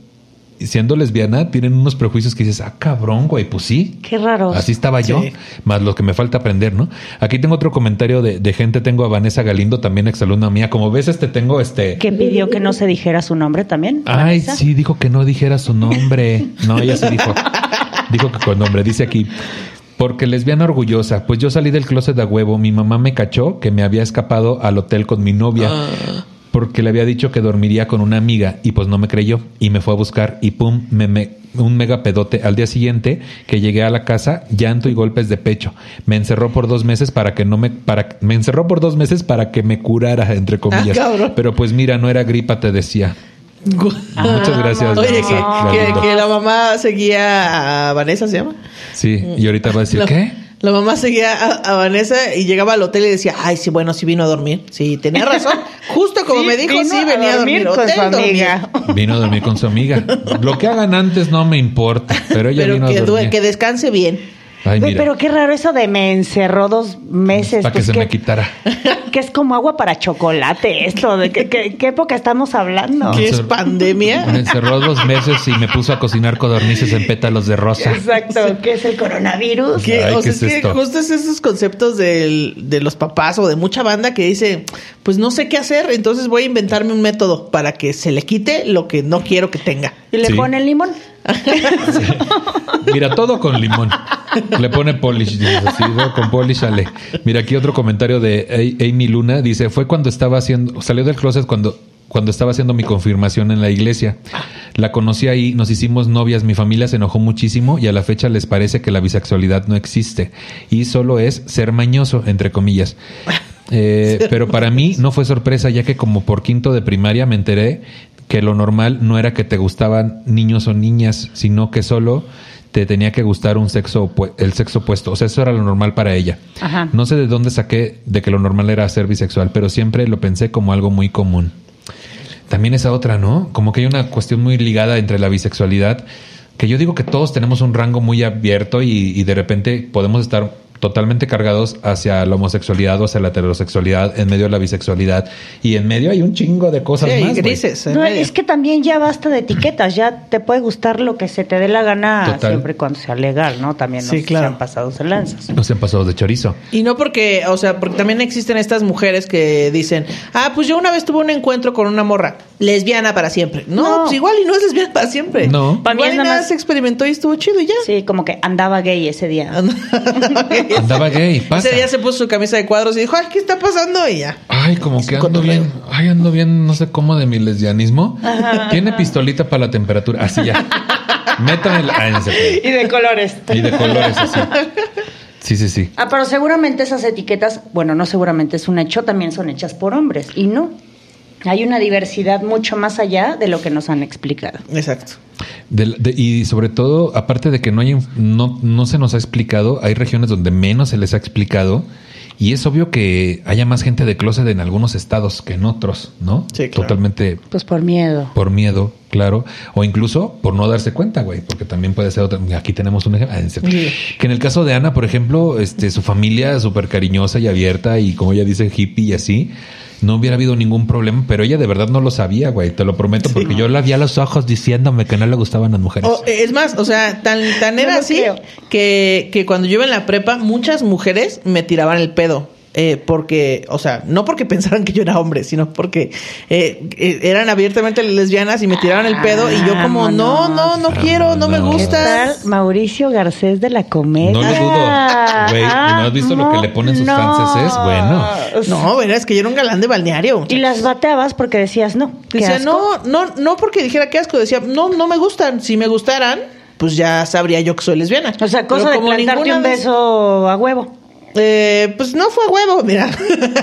Speaker 1: y siendo lesbiana tienen unos prejuicios que dices, ah, cabrón, güey, pues sí.
Speaker 3: Qué raro.
Speaker 1: Así estaba yo, más lo que me falta aprender, ¿no? Aquí tengo otro comentario de, de gente, tengo a Vanessa Galindo, también exalumna mía. Como ves, este tengo este...
Speaker 3: Que pidió que no se dijera su nombre también.
Speaker 1: Ay,
Speaker 3: Vanessa?
Speaker 1: sí, dijo que no dijera su nombre. No, ella sí dijo. dijo que con nombre. Dice aquí. Porque lesbiana orgullosa. Pues yo salí del closet a huevo. Mi mamá me cachó que me había escapado al hotel con mi novia. Porque le había dicho que dormiría con una amiga y pues no me creyó. Y me fue a buscar y pum, me, me- un mega pedote. Al día siguiente que llegué a la casa, llanto y golpes de pecho. Me encerró por dos meses para que no me... Para, me encerró por dos meses para que me curara, entre comillas.
Speaker 2: cabrón.
Speaker 1: Pero pues mira, no era gripa, te decía. Muchas gracias.
Speaker 2: Oye,
Speaker 1: Vanessa
Speaker 2: que, que,
Speaker 1: Galindo.
Speaker 2: que la mamá seguía a Vanessa, ¿se llama?
Speaker 1: Sí, y ahorita va a decir,
Speaker 2: La-
Speaker 1: ¿qué?
Speaker 2: La mamá seguía a, a Vanessa y llegaba al hotel y decía, ay, sí, bueno, sí vino a dormir. Sí, tenía razón. Justo como
Speaker 3: Sí,
Speaker 2: me dijo,
Speaker 3: vino
Speaker 2: sí,
Speaker 3: a
Speaker 2: venía a dormir.
Speaker 3: con
Speaker 2: Hotel
Speaker 3: su amiga.
Speaker 2: dormía.
Speaker 1: Vino a dormir con su amiga. Lo que hagan antes no me importa, pero ella
Speaker 2: Pero
Speaker 1: vino
Speaker 2: que,
Speaker 1: a dormir.
Speaker 2: que descanse bien.
Speaker 1: Ay,
Speaker 3: Ve,
Speaker 1: mira,
Speaker 3: Pero qué raro eso de me encerró dos meses.
Speaker 1: para que
Speaker 3: pues
Speaker 1: se
Speaker 3: que,
Speaker 1: me quitara.
Speaker 3: que es como agua para chocolate esto. ¿De qué, qué- qué época estamos hablando?
Speaker 2: ¿Qué es pandemia?
Speaker 1: Me encerró dos meses y me puso a cocinar codornices en pétalos de rosa.
Speaker 3: Exacto, ¿qué es el coronavirus?
Speaker 2: Que,
Speaker 1: Ay,
Speaker 2: o
Speaker 1: ¿qué
Speaker 2: sea, es que
Speaker 1: esto?
Speaker 2: justo es esos conceptos del- de los papás o de mucha banda que dice, pues no sé qué hacer, entonces voy a inventarme un método para que se le quite lo que no quiero que tenga.
Speaker 3: ¿Y le
Speaker 1: Sí.
Speaker 3: ponen limón?
Speaker 1: Mira, todo con limón. Le pone polish, dices así, ¿no? con polish sale. Mira, aquí otro comentario de Amy Luna. Dice, fue cuando estaba haciendo, salió del closet cuando, cuando estaba haciendo mi confirmación en la iglesia. La conocí ahí, nos hicimos novias, mi familia se enojó muchísimo y a la fecha les parece que la bisexualidad no existe y solo es ser mañoso, entre comillas. Eh, pero para mí no fue sorpresa, ya que como por quinto de primaria me enteré que lo normal no era que te gustaban niños o niñas, sino que solo te tenía que gustar un sexo el sexo opuesto. O sea, eso era lo normal para ella.
Speaker 3: Ajá.
Speaker 1: No sé de dónde saqué de que lo normal era ser bisexual, pero siempre lo pensé como algo muy común. También esa otra, ¿no? Como que hay una cuestión muy ligada entre la bisexualidad, que yo digo que todos tenemos un rango muy abierto y, y de repente podemos estar totalmente cargados hacia la homosexualidad o hacia la heterosexualidad, en medio de la bisexualidad, y en medio hay un chingo de cosas
Speaker 2: Sí,
Speaker 1: más.
Speaker 2: grises.
Speaker 3: No,
Speaker 2: medio.
Speaker 3: es que también ya basta de etiquetas, ya te puede gustar lo que se te dé la gana
Speaker 1: Total.
Speaker 3: siempre y cuando sea legal, ¿no? También
Speaker 2: Sí,
Speaker 3: nos
Speaker 2: claro.
Speaker 3: han pasado de lanzas.
Speaker 1: No se han pasado de chorizo.
Speaker 2: Y no porque, o sea, porque también existen estas mujeres que dicen, ah, pues yo una vez tuve un encuentro con una morra, lesbiana para siempre. No,
Speaker 3: No.
Speaker 2: pues igual y no es lesbiana para siempre.
Speaker 1: No.
Speaker 3: Para mí
Speaker 2: Igual
Speaker 3: es
Speaker 2: y
Speaker 3: nada
Speaker 2: nada
Speaker 3: más-
Speaker 2: se experimentó y estuvo chido y ya.
Speaker 3: Sí, como que andaba gay ese día.
Speaker 1: Andaba gay, pasa.
Speaker 2: Ese día se puso su camisa de cuadros y dijo, ay, ¿qué está pasando? Y ya.
Speaker 1: Ay, como que ando
Speaker 2: cotorreo.
Speaker 1: bien, ay, ando bien, no sé cómo de mi lesbianismo. Tiene pistolita para la temperatura, así ya. Métame la... ah, en ese-
Speaker 3: Y de colores.
Speaker 1: Y de colores así. Sí, sí, sí.
Speaker 3: Ah, pero seguramente esas etiquetas, bueno, no seguramente es un hecho, también son hechas por hombres. Y no. Hay una diversidad mucho más allá de lo que nos han explicado.
Speaker 2: Exacto.
Speaker 1: De- y sobre todo, aparte de que no, hay, no, no se nos ha explicado, hay regiones donde menos se les ha explicado. Y es obvio que haya más gente de closet en algunos estados que en otros, ¿no?
Speaker 2: Sí, claro.
Speaker 1: Totalmente
Speaker 3: Pues por miedo.
Speaker 1: por miedo, claro, o incluso por no darse cuenta, güey, porque también puede ser otra. Aquí tenemos un ejemplo. Ah.
Speaker 2: Sí.
Speaker 1: Que en el caso de Ana, por ejemplo, este, su familia súper cariñosa y abierta y como ella dice, hippie y así, no hubiera habido ningún problema, pero ella de verdad no lo sabía, güey, te lo prometo, porque yo la vi a los ojos diciéndome que no le gustaban las mujeres.
Speaker 2: O, eh, es más, o sea, tan, tan era así
Speaker 3: creo.
Speaker 2: que, que cuando yo iba en la prepa, muchas mujeres me tiraban el pedo. Eh, porque, o sea, no porque pensaran que yo era hombre, sino porque eh, eh, eran abiertamente lesbianas y me tiraban el pedo y yo como, no, no, no quiero, no me.
Speaker 3: ¿Qué
Speaker 2: gusta.
Speaker 3: tal Mauricio Garcés de la comedia?
Speaker 1: No lo dudo. Güey, ¿no has visto lo que le ponen sus franceses? Bueno.
Speaker 2: No, verás, es que yo era un galán de balneario.
Speaker 3: Y las bateabas porque decías no. qué
Speaker 2: Decía, no, no, no porque dijera que asco, decía, no, no me gustan. Si me gustaran, pues ya sabría yo que soy lesbiana.
Speaker 3: O sea, cosa
Speaker 2: Pero
Speaker 3: de plantarte un beso a huevo.
Speaker 2: Eh, pues no fue a huevo, mira.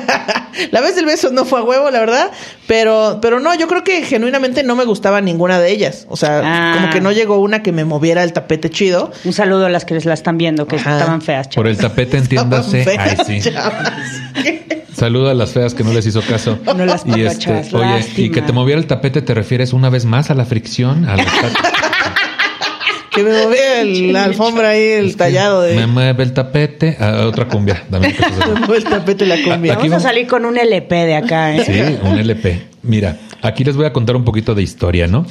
Speaker 2: la vez del beso no fue a huevo, la verdad. Pero, pero no, yo creo que genuinamente no me gustaba ninguna de ellas. O sea,
Speaker 3: Ah.
Speaker 2: como que no llegó una que me moviera el tapete chido.
Speaker 3: Un saludo a las que la están viendo, que
Speaker 2: Ajá.
Speaker 3: estaban feas.
Speaker 1: Por el
Speaker 3: chavas.
Speaker 1: tapete, entiéndase. Ay,
Speaker 2: feas,
Speaker 1: sí.
Speaker 2: chavas.
Speaker 1: Saludo a las feas que no les hizo caso.
Speaker 3: No las
Speaker 1: y este,
Speaker 3: chavas,
Speaker 1: oye, y que te moviera el tapete, ¿te refieres una vez más a la fricción? A la
Speaker 2: que me movía el- la alfombra ahí, el tallado de.
Speaker 1: Me mueve el tapete. A otra cumbia. Dame
Speaker 2: Me mueve el tapete y la cumbia.
Speaker 1: Aquí
Speaker 3: Vamos a salir con un LP de acá, ¿eh?
Speaker 1: Sí, un LP. Mira, aquí les voy a contar un poquito de historia, ¿no?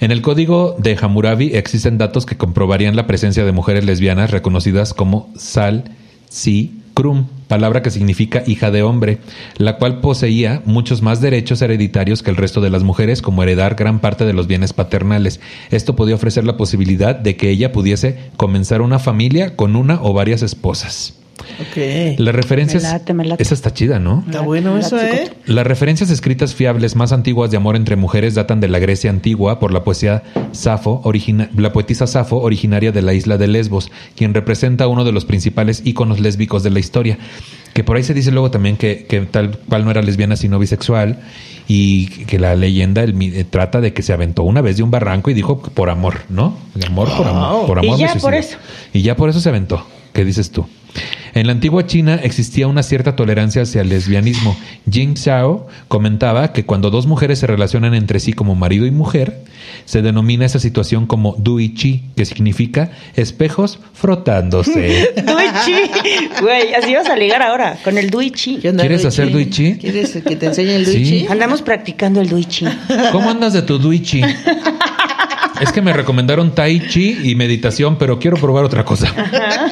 Speaker 1: En el código de Hammurabi existen datos que comprobarían la presencia de mujeres lesbianas reconocidas como Sal, Si, Krum, palabra que significa hija de hombre, la cual poseía muchos más derechos hereditarios que el resto de las mujeres, como heredar gran parte de los bienes paternales. Esto podía ofrecer la posibilidad de que ella pudiese comenzar una familia con una o varias esposas.
Speaker 2: Ok.
Speaker 1: Las referencias...
Speaker 3: Me late, me late.
Speaker 1: Esa está chida, ¿no?
Speaker 2: Está bueno eso, ¿eh?
Speaker 1: Las referencias escritas fiables más antiguas de amor entre mujeres datan de la Grecia antigua por la poesía Safo, origina- la poetisa Safo, originaria de la isla de Lesbos, quien representa uno de los principales íconos lésbicos de la historia. Que por ahí se dice luego también que, que tal cual no era lesbiana sino bisexual y que la leyenda el eh, trata de que se aventó una vez de un barranco y dijo por amor, ¿no? Amor por amor, por
Speaker 3: Y
Speaker 1: amor. me
Speaker 3: ya por eso.
Speaker 1: Y ya por eso se aventó. ¿Qué dices tú? En la antigua China existía una cierta tolerancia hacia el lesbianismo. Jing Xiao comentaba que cuando dos mujeres se relacionan entre sí como marido y mujer, se denomina esa situación como Dui Chi, que significa espejos frotándose.
Speaker 3: Duichi. Güey, así vas a ligar ahora, con el Duichi.
Speaker 2: ¿Qué onda,
Speaker 1: ¿Quieres hacer Duichi?
Speaker 2: ¿Quieres que te enseñe el
Speaker 1: Sí.
Speaker 2: Duichi?
Speaker 3: Andamos practicando el Duichi.
Speaker 1: ¿Cómo andas de tu Dui Chi? Es que me recomendaron Tai Chi y meditación, pero quiero probar otra cosa.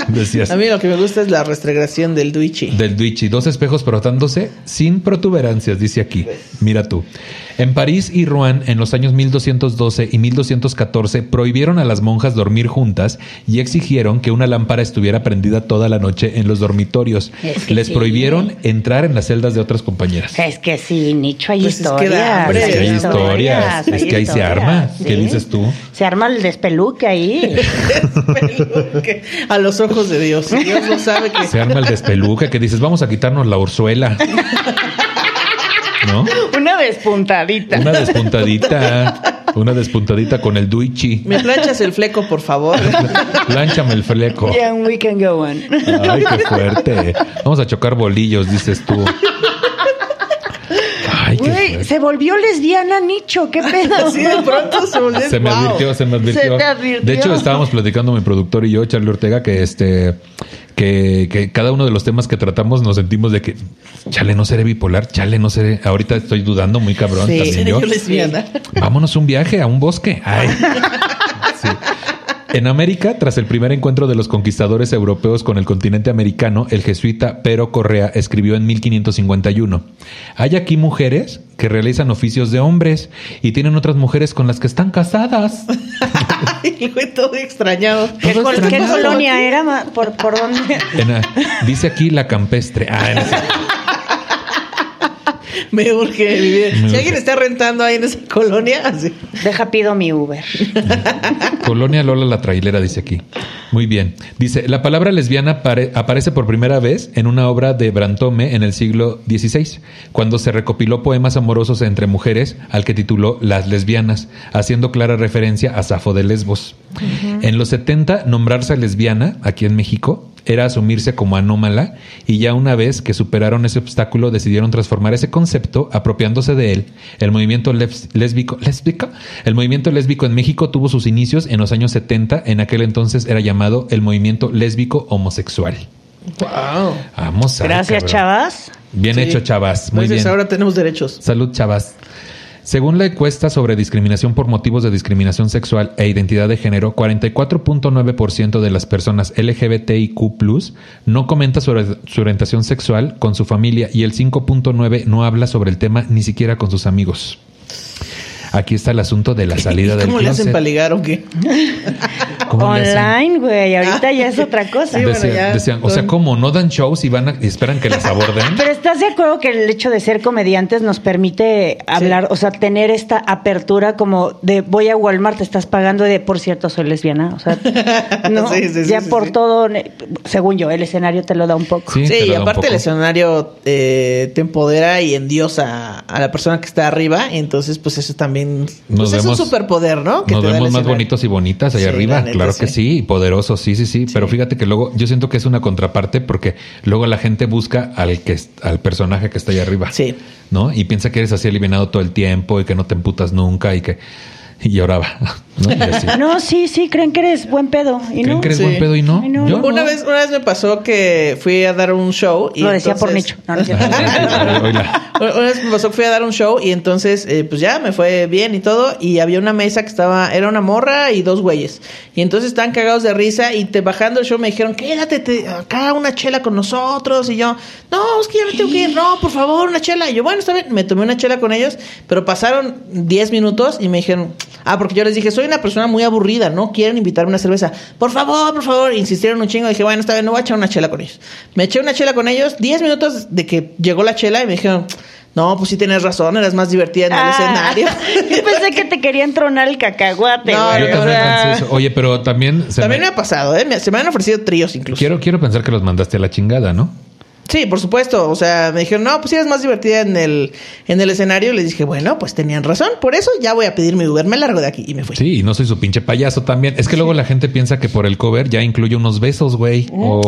Speaker 1: Decías.
Speaker 2: A mí lo que me gusta es la restregación del duichi.
Speaker 1: Del Duichi, dos espejos frotándose sin protuberancias, dice aquí. Mira tú. En París y Rouen, en los años 1212 y 1214, prohibieron a las monjas dormir juntas y exigieron que una lámpara estuviera prendida toda la noche en los dormitorios.
Speaker 3: Es que
Speaker 1: Les
Speaker 3: sí.
Speaker 1: prohibieron entrar en las celdas de otras compañeros.
Speaker 3: Es que sí, Nicho, hay
Speaker 2: Pues es que da
Speaker 3: historias.
Speaker 2: hambre.
Speaker 1: Es que hay historias, es que ahí se arma. ¿Qué dices tú?
Speaker 3: Se arma el despeluque ahí.
Speaker 2: Que a los ojos de Dios. Dios lo sabe que
Speaker 1: Se arma el despeluque que dices, vamos a quitarnos la orzuela. ¿No?
Speaker 3: Una despuntadita.
Speaker 1: Una despuntadita. Una despuntadita con el Duichi.
Speaker 2: me planchas el fleco, por favor.
Speaker 1: Lánchame el fleco.
Speaker 3: Yeah, we can go on.
Speaker 1: Ay, qué fuerte. Vamos a chocar bolillos, dices tú. Ay, qué
Speaker 3: Güey,
Speaker 1: fuerte.
Speaker 3: Se volvió lesbiana, Nicho. ¿Qué pedo?
Speaker 2: Así de pronto se volvió.
Speaker 1: Se me
Speaker 2: wow.
Speaker 1: advirtió, se me advirtió.
Speaker 3: Se te advirtió.
Speaker 1: De hecho, estábamos platicando mi productor y yo, Charlie Ortega, que este que, que cada uno de los temas que tratamos nos sentimos de que chale, no seré bipolar, chale, no seré. Ahorita estoy dudando muy cabrón
Speaker 3: Sí.
Speaker 1: también
Speaker 2: ¿Seré
Speaker 1: yo.
Speaker 2: yo lesbiana?
Speaker 1: Vámonos un viaje a un bosque. Ay. Sí. En América, tras el primer encuentro de los conquistadores europeos con el continente americano, el jesuita Pero Correa escribió en 1551, hay aquí mujeres que realizan oficios de hombres y tienen otras mujeres con las que están casadas.
Speaker 2: Y fue todo extrañado.
Speaker 3: ¿Qué,
Speaker 1: Todo
Speaker 3: col- qué
Speaker 1: extrañado.
Speaker 3: colonia era? ¿Por, por dónde?
Speaker 1: En dice aquí la campestre. Ah, no sé.
Speaker 2: Me urge vivir.
Speaker 1: Me
Speaker 2: Si
Speaker 1: urge.
Speaker 2: alguien está rentando ahí en esa colonia, así.
Speaker 3: Deja, pido mi Uber.
Speaker 1: Colonia Lola la trailera, dice aquí. Muy bien. Dice, la palabra lesbiana pare- aparece por primera vez en una obra de Brantome en el siglo XVI, cuando se recopiló poemas amorosos entre mujeres, al que tituló Las lesbianas, haciendo clara referencia a Safo de Lesbos. En los 70, nombrarse lesbiana, aquí en México, era asumirse como anómala y ya una vez que superaron ese obstáculo decidieron transformar ese concepto apropiándose de él. El movimiento lésbico, lésbico, el movimiento lésbico en México tuvo sus inicios en los años 70, en aquel entonces era llamado el movimiento lésbico homosexual.
Speaker 2: Wow.
Speaker 1: Vamos a
Speaker 3: Gracias, chavas.
Speaker 1: Bien
Speaker 2: Sí.
Speaker 1: hecho, chavas. Muy
Speaker 2: Entonces
Speaker 1: bien.
Speaker 2: ahora tenemos derechos.
Speaker 1: Salud, chavas. Según la encuesta sobre discriminación por motivos de discriminación sexual e identidad de género, 44.9% de las personas LGBTIQ no comenta sobre su orientación sexual con su familia y el 5.9% no habla sobre el tema ni siquiera con sus amigos. Aquí está el asunto de la salida del
Speaker 2: ¿Cómo le hacen para ligar o qué?
Speaker 3: Online, güey. Ahorita ya es otra cosa.
Speaker 2: Sí, bueno,
Speaker 1: Decían-
Speaker 2: ya,
Speaker 1: decían, o sea, ¿cómo? ¿No dan shows y van a, y esperan que las aborden?
Speaker 3: Pero ¿estás de acuerdo que el hecho de ser comediantes nos permite hablar, o sea, tener esta apertura como de voy a Walmart, te estás pagando de, por cierto, soy lesbiana? O sea, no,
Speaker 2: Sí, sí, sí,
Speaker 3: ya
Speaker 2: sí,
Speaker 3: por
Speaker 2: sí.
Speaker 3: todo, según yo, el escenario te lo da un poco.
Speaker 1: Sí,
Speaker 2: y
Speaker 1: da un
Speaker 2: aparte el escenario eh, te empodera y endiosa a la persona que está arriba. Entonces, pues eso también
Speaker 1: Nos
Speaker 2: pues, es
Speaker 1: vemos-
Speaker 2: un superpoder, ¿no? Que
Speaker 1: Nos
Speaker 2: te
Speaker 1: vemos más bonitos y bonitas allá
Speaker 2: Sí,
Speaker 1: arriba,
Speaker 2: neta,
Speaker 1: claro que
Speaker 2: sí.
Speaker 1: sí, y poderosos, sí, sí, sí, Pero fíjate que luego yo siento que es una contraparte porque luego la gente busca al que es- al personaje que está allá arriba,
Speaker 2: Sí.
Speaker 1: ¿no? Y piensa que eres así eliminado todo el tiempo y que no te emputas nunca y que y lloraba, ¿no? Y así.
Speaker 3: No, sí, sí, creen que eres buen pedo. ¿Y
Speaker 1: ¿Creen
Speaker 3: no?
Speaker 1: que eres
Speaker 2: Sí.
Speaker 1: buen pedo y no?
Speaker 3: Ay, no.
Speaker 1: Yo
Speaker 2: Una
Speaker 1: no.
Speaker 2: vez, una vez me pasó que fui a dar un show y
Speaker 3: Lo decía por nicho. No.
Speaker 2: Una una vez me pasó que fui a dar un show y entonces, eh, pues ya me fue bien y todo. Y había una mesa que estaba, era una morra y dos güeyes. Y entonces estaban cagados de risa y te bajando el show me dijeron, quédate te- acá una chela con nosotros. Y yo, no, es que ya me tengo que ir, no, por favor, una chela. Y yo, bueno, está bien, me tomé una chela con ellos, pero pasaron 10 minutos y me dijeron, ah, porque yo les dije, soy una persona muy aburrida, no quieren invitarme a una cerveza. Por favor, por favor, insistieron un chingo. Dije, bueno, está bien, no voy a echar una chela con ellos. Me eché una chela con ellos, 10 minutos de que llegó la chela y me dijeron, no, pues sí tienes razón, eras más divertida en el
Speaker 3: Ah,
Speaker 2: escenario.
Speaker 3: Yo pensé que te querían tronar el cacahuate.
Speaker 2: No,
Speaker 3: güey,
Speaker 1: Yo
Speaker 3: o
Speaker 1: también
Speaker 3: sea,
Speaker 1: pensé eso. Oye, pero también se
Speaker 2: También me
Speaker 1: me-
Speaker 2: ha pasado, ¿eh? Me- Se me han ofrecido tríos incluso.
Speaker 1: quiero quiero pensar que los mandaste a la chingada, ¿no?
Speaker 2: Sí, por supuesto. O sea, me dijeron, no, pues sí eres más divertida en el, en el escenario. Y les dije, bueno, pues tenían razón. Por eso ya voy a pedir mi Uber. Me largo de aquí y me fui.
Speaker 1: Sí, y no soy su pinche payaso también. Es que luego la gente piensa que por el cover ya incluye unos besos, güey. O,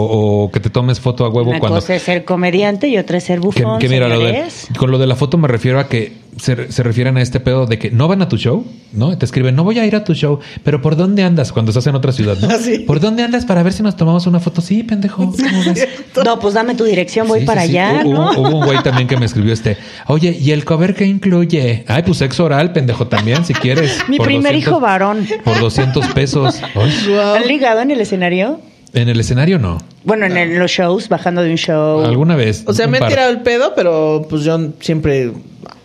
Speaker 1: o que te tomes foto a huevo
Speaker 3: Una
Speaker 1: cuando.
Speaker 3: cosa es ser comediante y otra es ser
Speaker 1: Que,
Speaker 3: bufón.
Speaker 1: que mira, lo de- con lo de la foto me refiero a que se, se refieren a este pedo de que no van a tu show, ¿no? Te escriben, no voy a ir a tu show, pero ¿por dónde andas? Cuando estás en otra ciudad, ¿no?
Speaker 2: Ah, sí.
Speaker 1: ¿Por dónde andas para ver si nos tomamos una foto? Sí, pendejo. ¿cómo ves?
Speaker 3: No, pues dame tu dirección, voy
Speaker 1: Sí,
Speaker 3: para
Speaker 1: sí, sí.
Speaker 3: allá,
Speaker 1: Hubo,
Speaker 3: ¿no?
Speaker 1: hubo un güey también que me escribió este, oye, ¿y el cover qué incluye? Ay, pues sexo oral, pendejo, también, si quieres.
Speaker 3: Mi primer
Speaker 1: 200
Speaker 3: hijo varón.
Speaker 1: Por 200 pesos. Ay,
Speaker 2: Guau.
Speaker 3: ¿Han ligado en el escenario?
Speaker 1: En el escenario no.
Speaker 3: Bueno, en el- los shows, bajando de un show.
Speaker 1: Alguna vez.
Speaker 2: O sea, me
Speaker 1: par.
Speaker 2: tirado el pedo, pero pues yo siempre.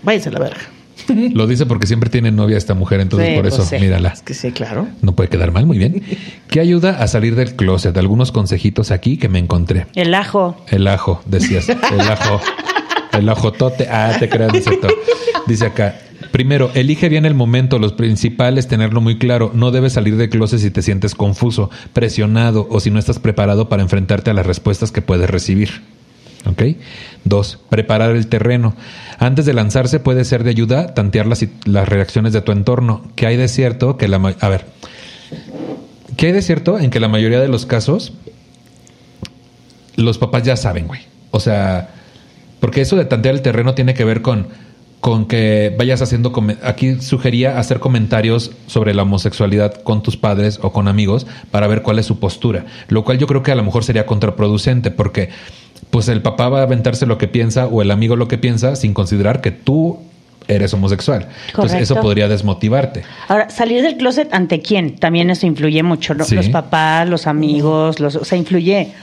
Speaker 2: Váyanse a la verga.
Speaker 1: Lo dice porque siempre tiene novia esta mujer, entonces
Speaker 3: Sí,
Speaker 1: por
Speaker 3: pues
Speaker 1: eso,
Speaker 3: sí.
Speaker 1: mírala.
Speaker 2: Es que sí, claro.
Speaker 1: No puede quedar mal, muy bien. ¿Qué ayuda a salir del closet? Algunos consejitos aquí que me encontré.
Speaker 3: El ajo.
Speaker 1: El ajo, decías. El ajo. El ajotote. Ah, te creas, cierto. Dice acá. Primero, elige bien el momento. Los principales, tenerlo muy claro. No debes salir del closet si te sientes confuso, presionado o si no estás preparado para enfrentarte a las respuestas que puedes recibir. ¿Ok? Dos, preparar el terreno. Antes de lanzarse puede ser de ayuda tantear las, las reacciones de tu entorno. ¿Qué hay de cierto? Que la... A ver. ¿Qué hay de cierto en que la mayoría de los casos los papás ya saben, güey. O sea, porque eso de tantear el terreno tiene que ver con, con que vayas haciendo... Aquí sugería hacer comentarios sobre la homosexualidad con tus padres o con amigos para ver cuál es su postura. Lo cual yo creo que a lo mejor sería contraproducente porque pues el papá va a aventarse lo que piensa o el amigo lo que piensa sin considerar que tú eres homosexual. Entonces eso
Speaker 3: Correcto.
Speaker 1: podría desmotivarte.
Speaker 3: Ahora, salir del closet ante quién, también eso influye mucho, ¿no?
Speaker 1: Sí.
Speaker 3: Los papás, los amigos, los, o sea, influye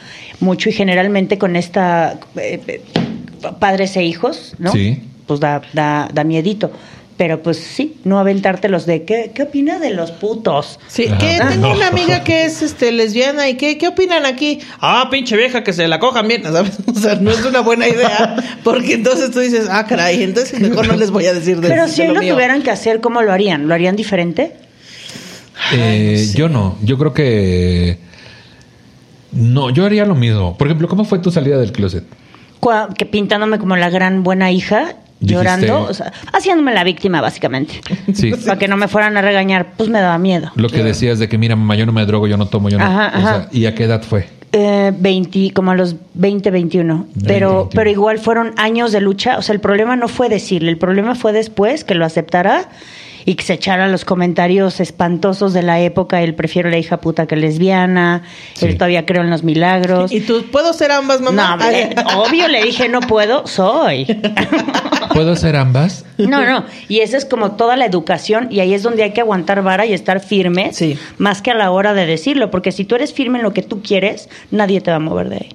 Speaker 3: mucho y generalmente con esta eh, eh, padres e hijos, ¿no?
Speaker 1: Sí.
Speaker 3: Pues da, da, da miedito. Pero pues sí, no aventártelos de ¿qué, qué opina de los putos?
Speaker 2: Sí,
Speaker 1: Ajá.
Speaker 2: que tengo una amiga que es este lesbiana y qué, qué opinan aquí. Ah, pinche vieja que se la cojan bien, ¿sabes? O sea, no es una buena idea, porque entonces tú dices, ah, caray, entonces mejor no les voy a decir de
Speaker 3: Pero
Speaker 2: de
Speaker 3: si hoy
Speaker 2: lo
Speaker 3: tuvieran que hacer, ¿cómo lo harían? ¿Lo harían diferente?
Speaker 1: Eh, Yo no, yo creo que... No, yo haría lo mismo. Por ejemplo, ¿cómo fue tu salida del closet?
Speaker 3: Que pintándome como la gran buena hija, llorando, o sea, haciéndome la víctima, básicamente.
Speaker 1: Sí.
Speaker 3: Para que no me fueran a regañar, pues me daba miedo.
Speaker 1: Lo que decías de que, mira, mamá, yo no me drogo, yo no tomo, yo no...
Speaker 3: Ajá,
Speaker 1: o sea,
Speaker 3: ajá.
Speaker 1: ¿Y a qué edad fue?
Speaker 3: Eh, 20, como a los 20, 21.
Speaker 1: 20,
Speaker 3: Pero,
Speaker 1: 21.
Speaker 3: pero igual fueron años de lucha. O sea, el problema no fue decirle, el problema fue después que lo aceptara y que se echara los comentarios espantosos de la época. Él prefiero la hija puta que lesbiana.
Speaker 1: Sí.
Speaker 3: Él todavía creo en los milagros.
Speaker 2: ¿Y tú puedo ser ambas, mamá?
Speaker 3: No, eh, obvio le dije no puedo, soy.
Speaker 1: ¿Puedo hacer ambas?
Speaker 3: No, no. Y esa es como toda la educación y ahí es donde hay que aguantar vara y estar firmes,
Speaker 2: Sí.
Speaker 3: más que a la hora de decirlo, porque si tú eres firme en lo que tú quieres, nadie te va a mover de ahí.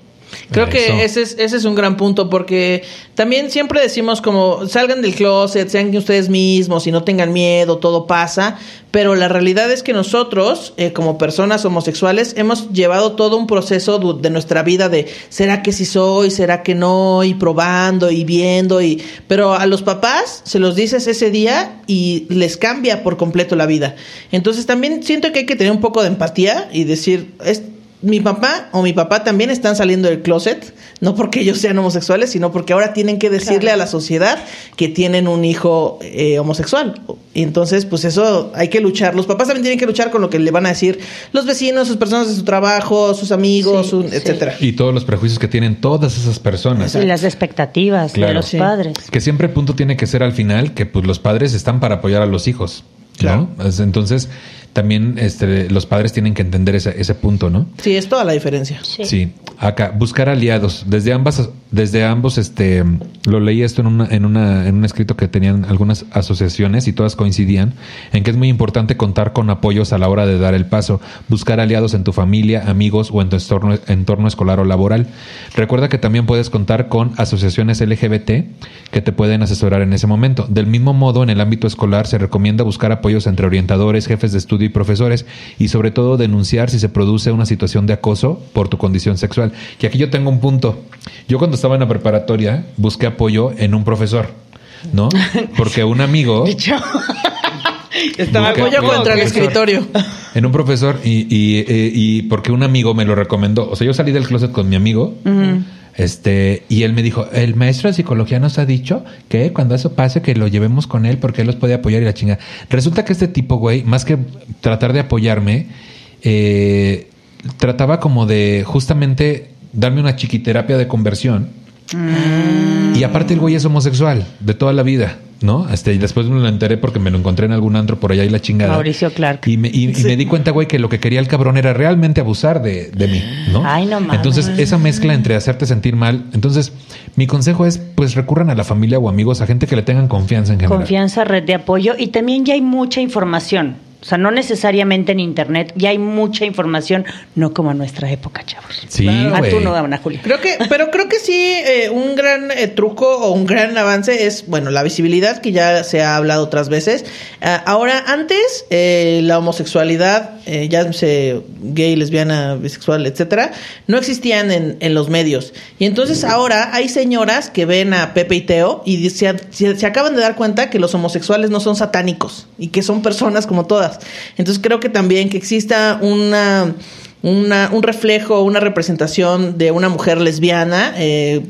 Speaker 2: Creo
Speaker 1: Eso.
Speaker 2: que ese es, ese es un gran punto porque también siempre decimos como salgan del closet, sean ustedes mismos y no tengan miedo, todo pasa, pero la realidad es que nosotros eh, como personas homosexuales hemos llevado todo un proceso de nuestra vida de será que sí soy, será que no y probando y viendo y pero a los papás se los dices ese día y les cambia por completo la vida. Entonces también siento que hay que tener un poco de empatía y decir es mi papá o mi papá también están saliendo del closet, no porque ellos sean homosexuales, sino porque ahora tienen que decirle
Speaker 3: Claro.
Speaker 2: a la sociedad que tienen un hijo eh, homosexual. Y entonces, pues eso hay que luchar. Los papás también tienen que luchar con lo que le van a decir los vecinos, sus personas de su trabajo, sus amigos,
Speaker 3: Sí,
Speaker 2: su-
Speaker 3: sí.
Speaker 2: etcétera.
Speaker 1: Y todos los prejuicios que tienen todas esas personas.
Speaker 3: Y las expectativas
Speaker 1: Claro.
Speaker 3: de los
Speaker 2: Sí.
Speaker 3: padres.
Speaker 1: Que siempre el punto tiene que ser al final que pues los padres están para apoyar a los hijos.
Speaker 2: Claro.
Speaker 1: ¿no? Es- Entonces, también este, los padres tienen que entender ese, ese punto, ¿no?
Speaker 2: Sí, es toda la diferencia.
Speaker 1: Sí. Acá, buscar aliados. Desde ambas, desde ambos, este, lo leí esto en una, en una, en un escrito que tenían algunas asociaciones y todas coincidían en que es muy importante contar con apoyos a la hora de dar el paso, buscar aliados en tu familia, amigos o en tu entorno, entorno escolar o laboral. Recuerda que también puedes contar con asociaciones LGBT que te pueden asesorar en ese momento. Del mismo modo, en el ámbito escolar se recomienda buscar apoyos entre orientadores, jefes de estudio y profesores y sobre todo denunciar si se produce una situación de acoso por tu condición sexual. Y aquí yo tengo un punto. Yo cuando estaba en la preparatoria busqué apoyo en un profesor, ¿no? Porque un amigo...
Speaker 2: Estaba
Speaker 1: Busca-
Speaker 2: apoyo contra el escritorio.
Speaker 1: En un profesor y, y, eh, y porque un amigo me lo recomendó. O sea, yo salí del closet con mi amigo. Este, y él me dijo, el maestro de psicología nos ha dicho que cuando eso pase, que lo llevemos con él porque él los puede apoyar y la chinga. Resulta que este tipo, güey, más que tratar de apoyarme, eh, trataba como de justamente darme una chiquiterapia de conversión. Y aparte el güey es homosexual de toda la vida. ¿No? Este, y después me lo enteré porque me lo encontré en algún andro por allá y la chingada.
Speaker 3: Mauricio Clark.
Speaker 1: Y me, y, y me di cuenta, güey, que lo que quería el cabrón era realmente abusar de, de mí, ¿no?
Speaker 3: Ay, no mames.
Speaker 1: Entonces, esa mezcla entre hacerte sentir mal. Entonces, mi consejo es, pues recurran a la familia o amigos, a gente que le tengan confianza en general.
Speaker 3: Confianza, red de apoyo y también ya hay mucha información. O sea, no necesariamente en internet, ya hay mucha información, no como en nuestra época, chavos.
Speaker 1: Sí,
Speaker 3: Ah,
Speaker 1: güey.
Speaker 3: tú no, Ana Julia.
Speaker 2: Creo que, pero creo que sí, eh, un gran eh, truco o un gran avance es, bueno, la visibilidad, que ya se ha hablado otras veces. Ah, ahora, antes, eh, la homosexualidad, eh, ya se gay, lesbiana, bisexual, etcétera, no existían en, en los medios. Y entonces ahora hay señoras que ven a Pepe y Teo y se, se- se acaban de dar cuenta que los homosexuales no son satánicos y que son personas como todas. Entonces creo que también que exista una una, un reflejo, una representación de una mujer lesbiana, eh,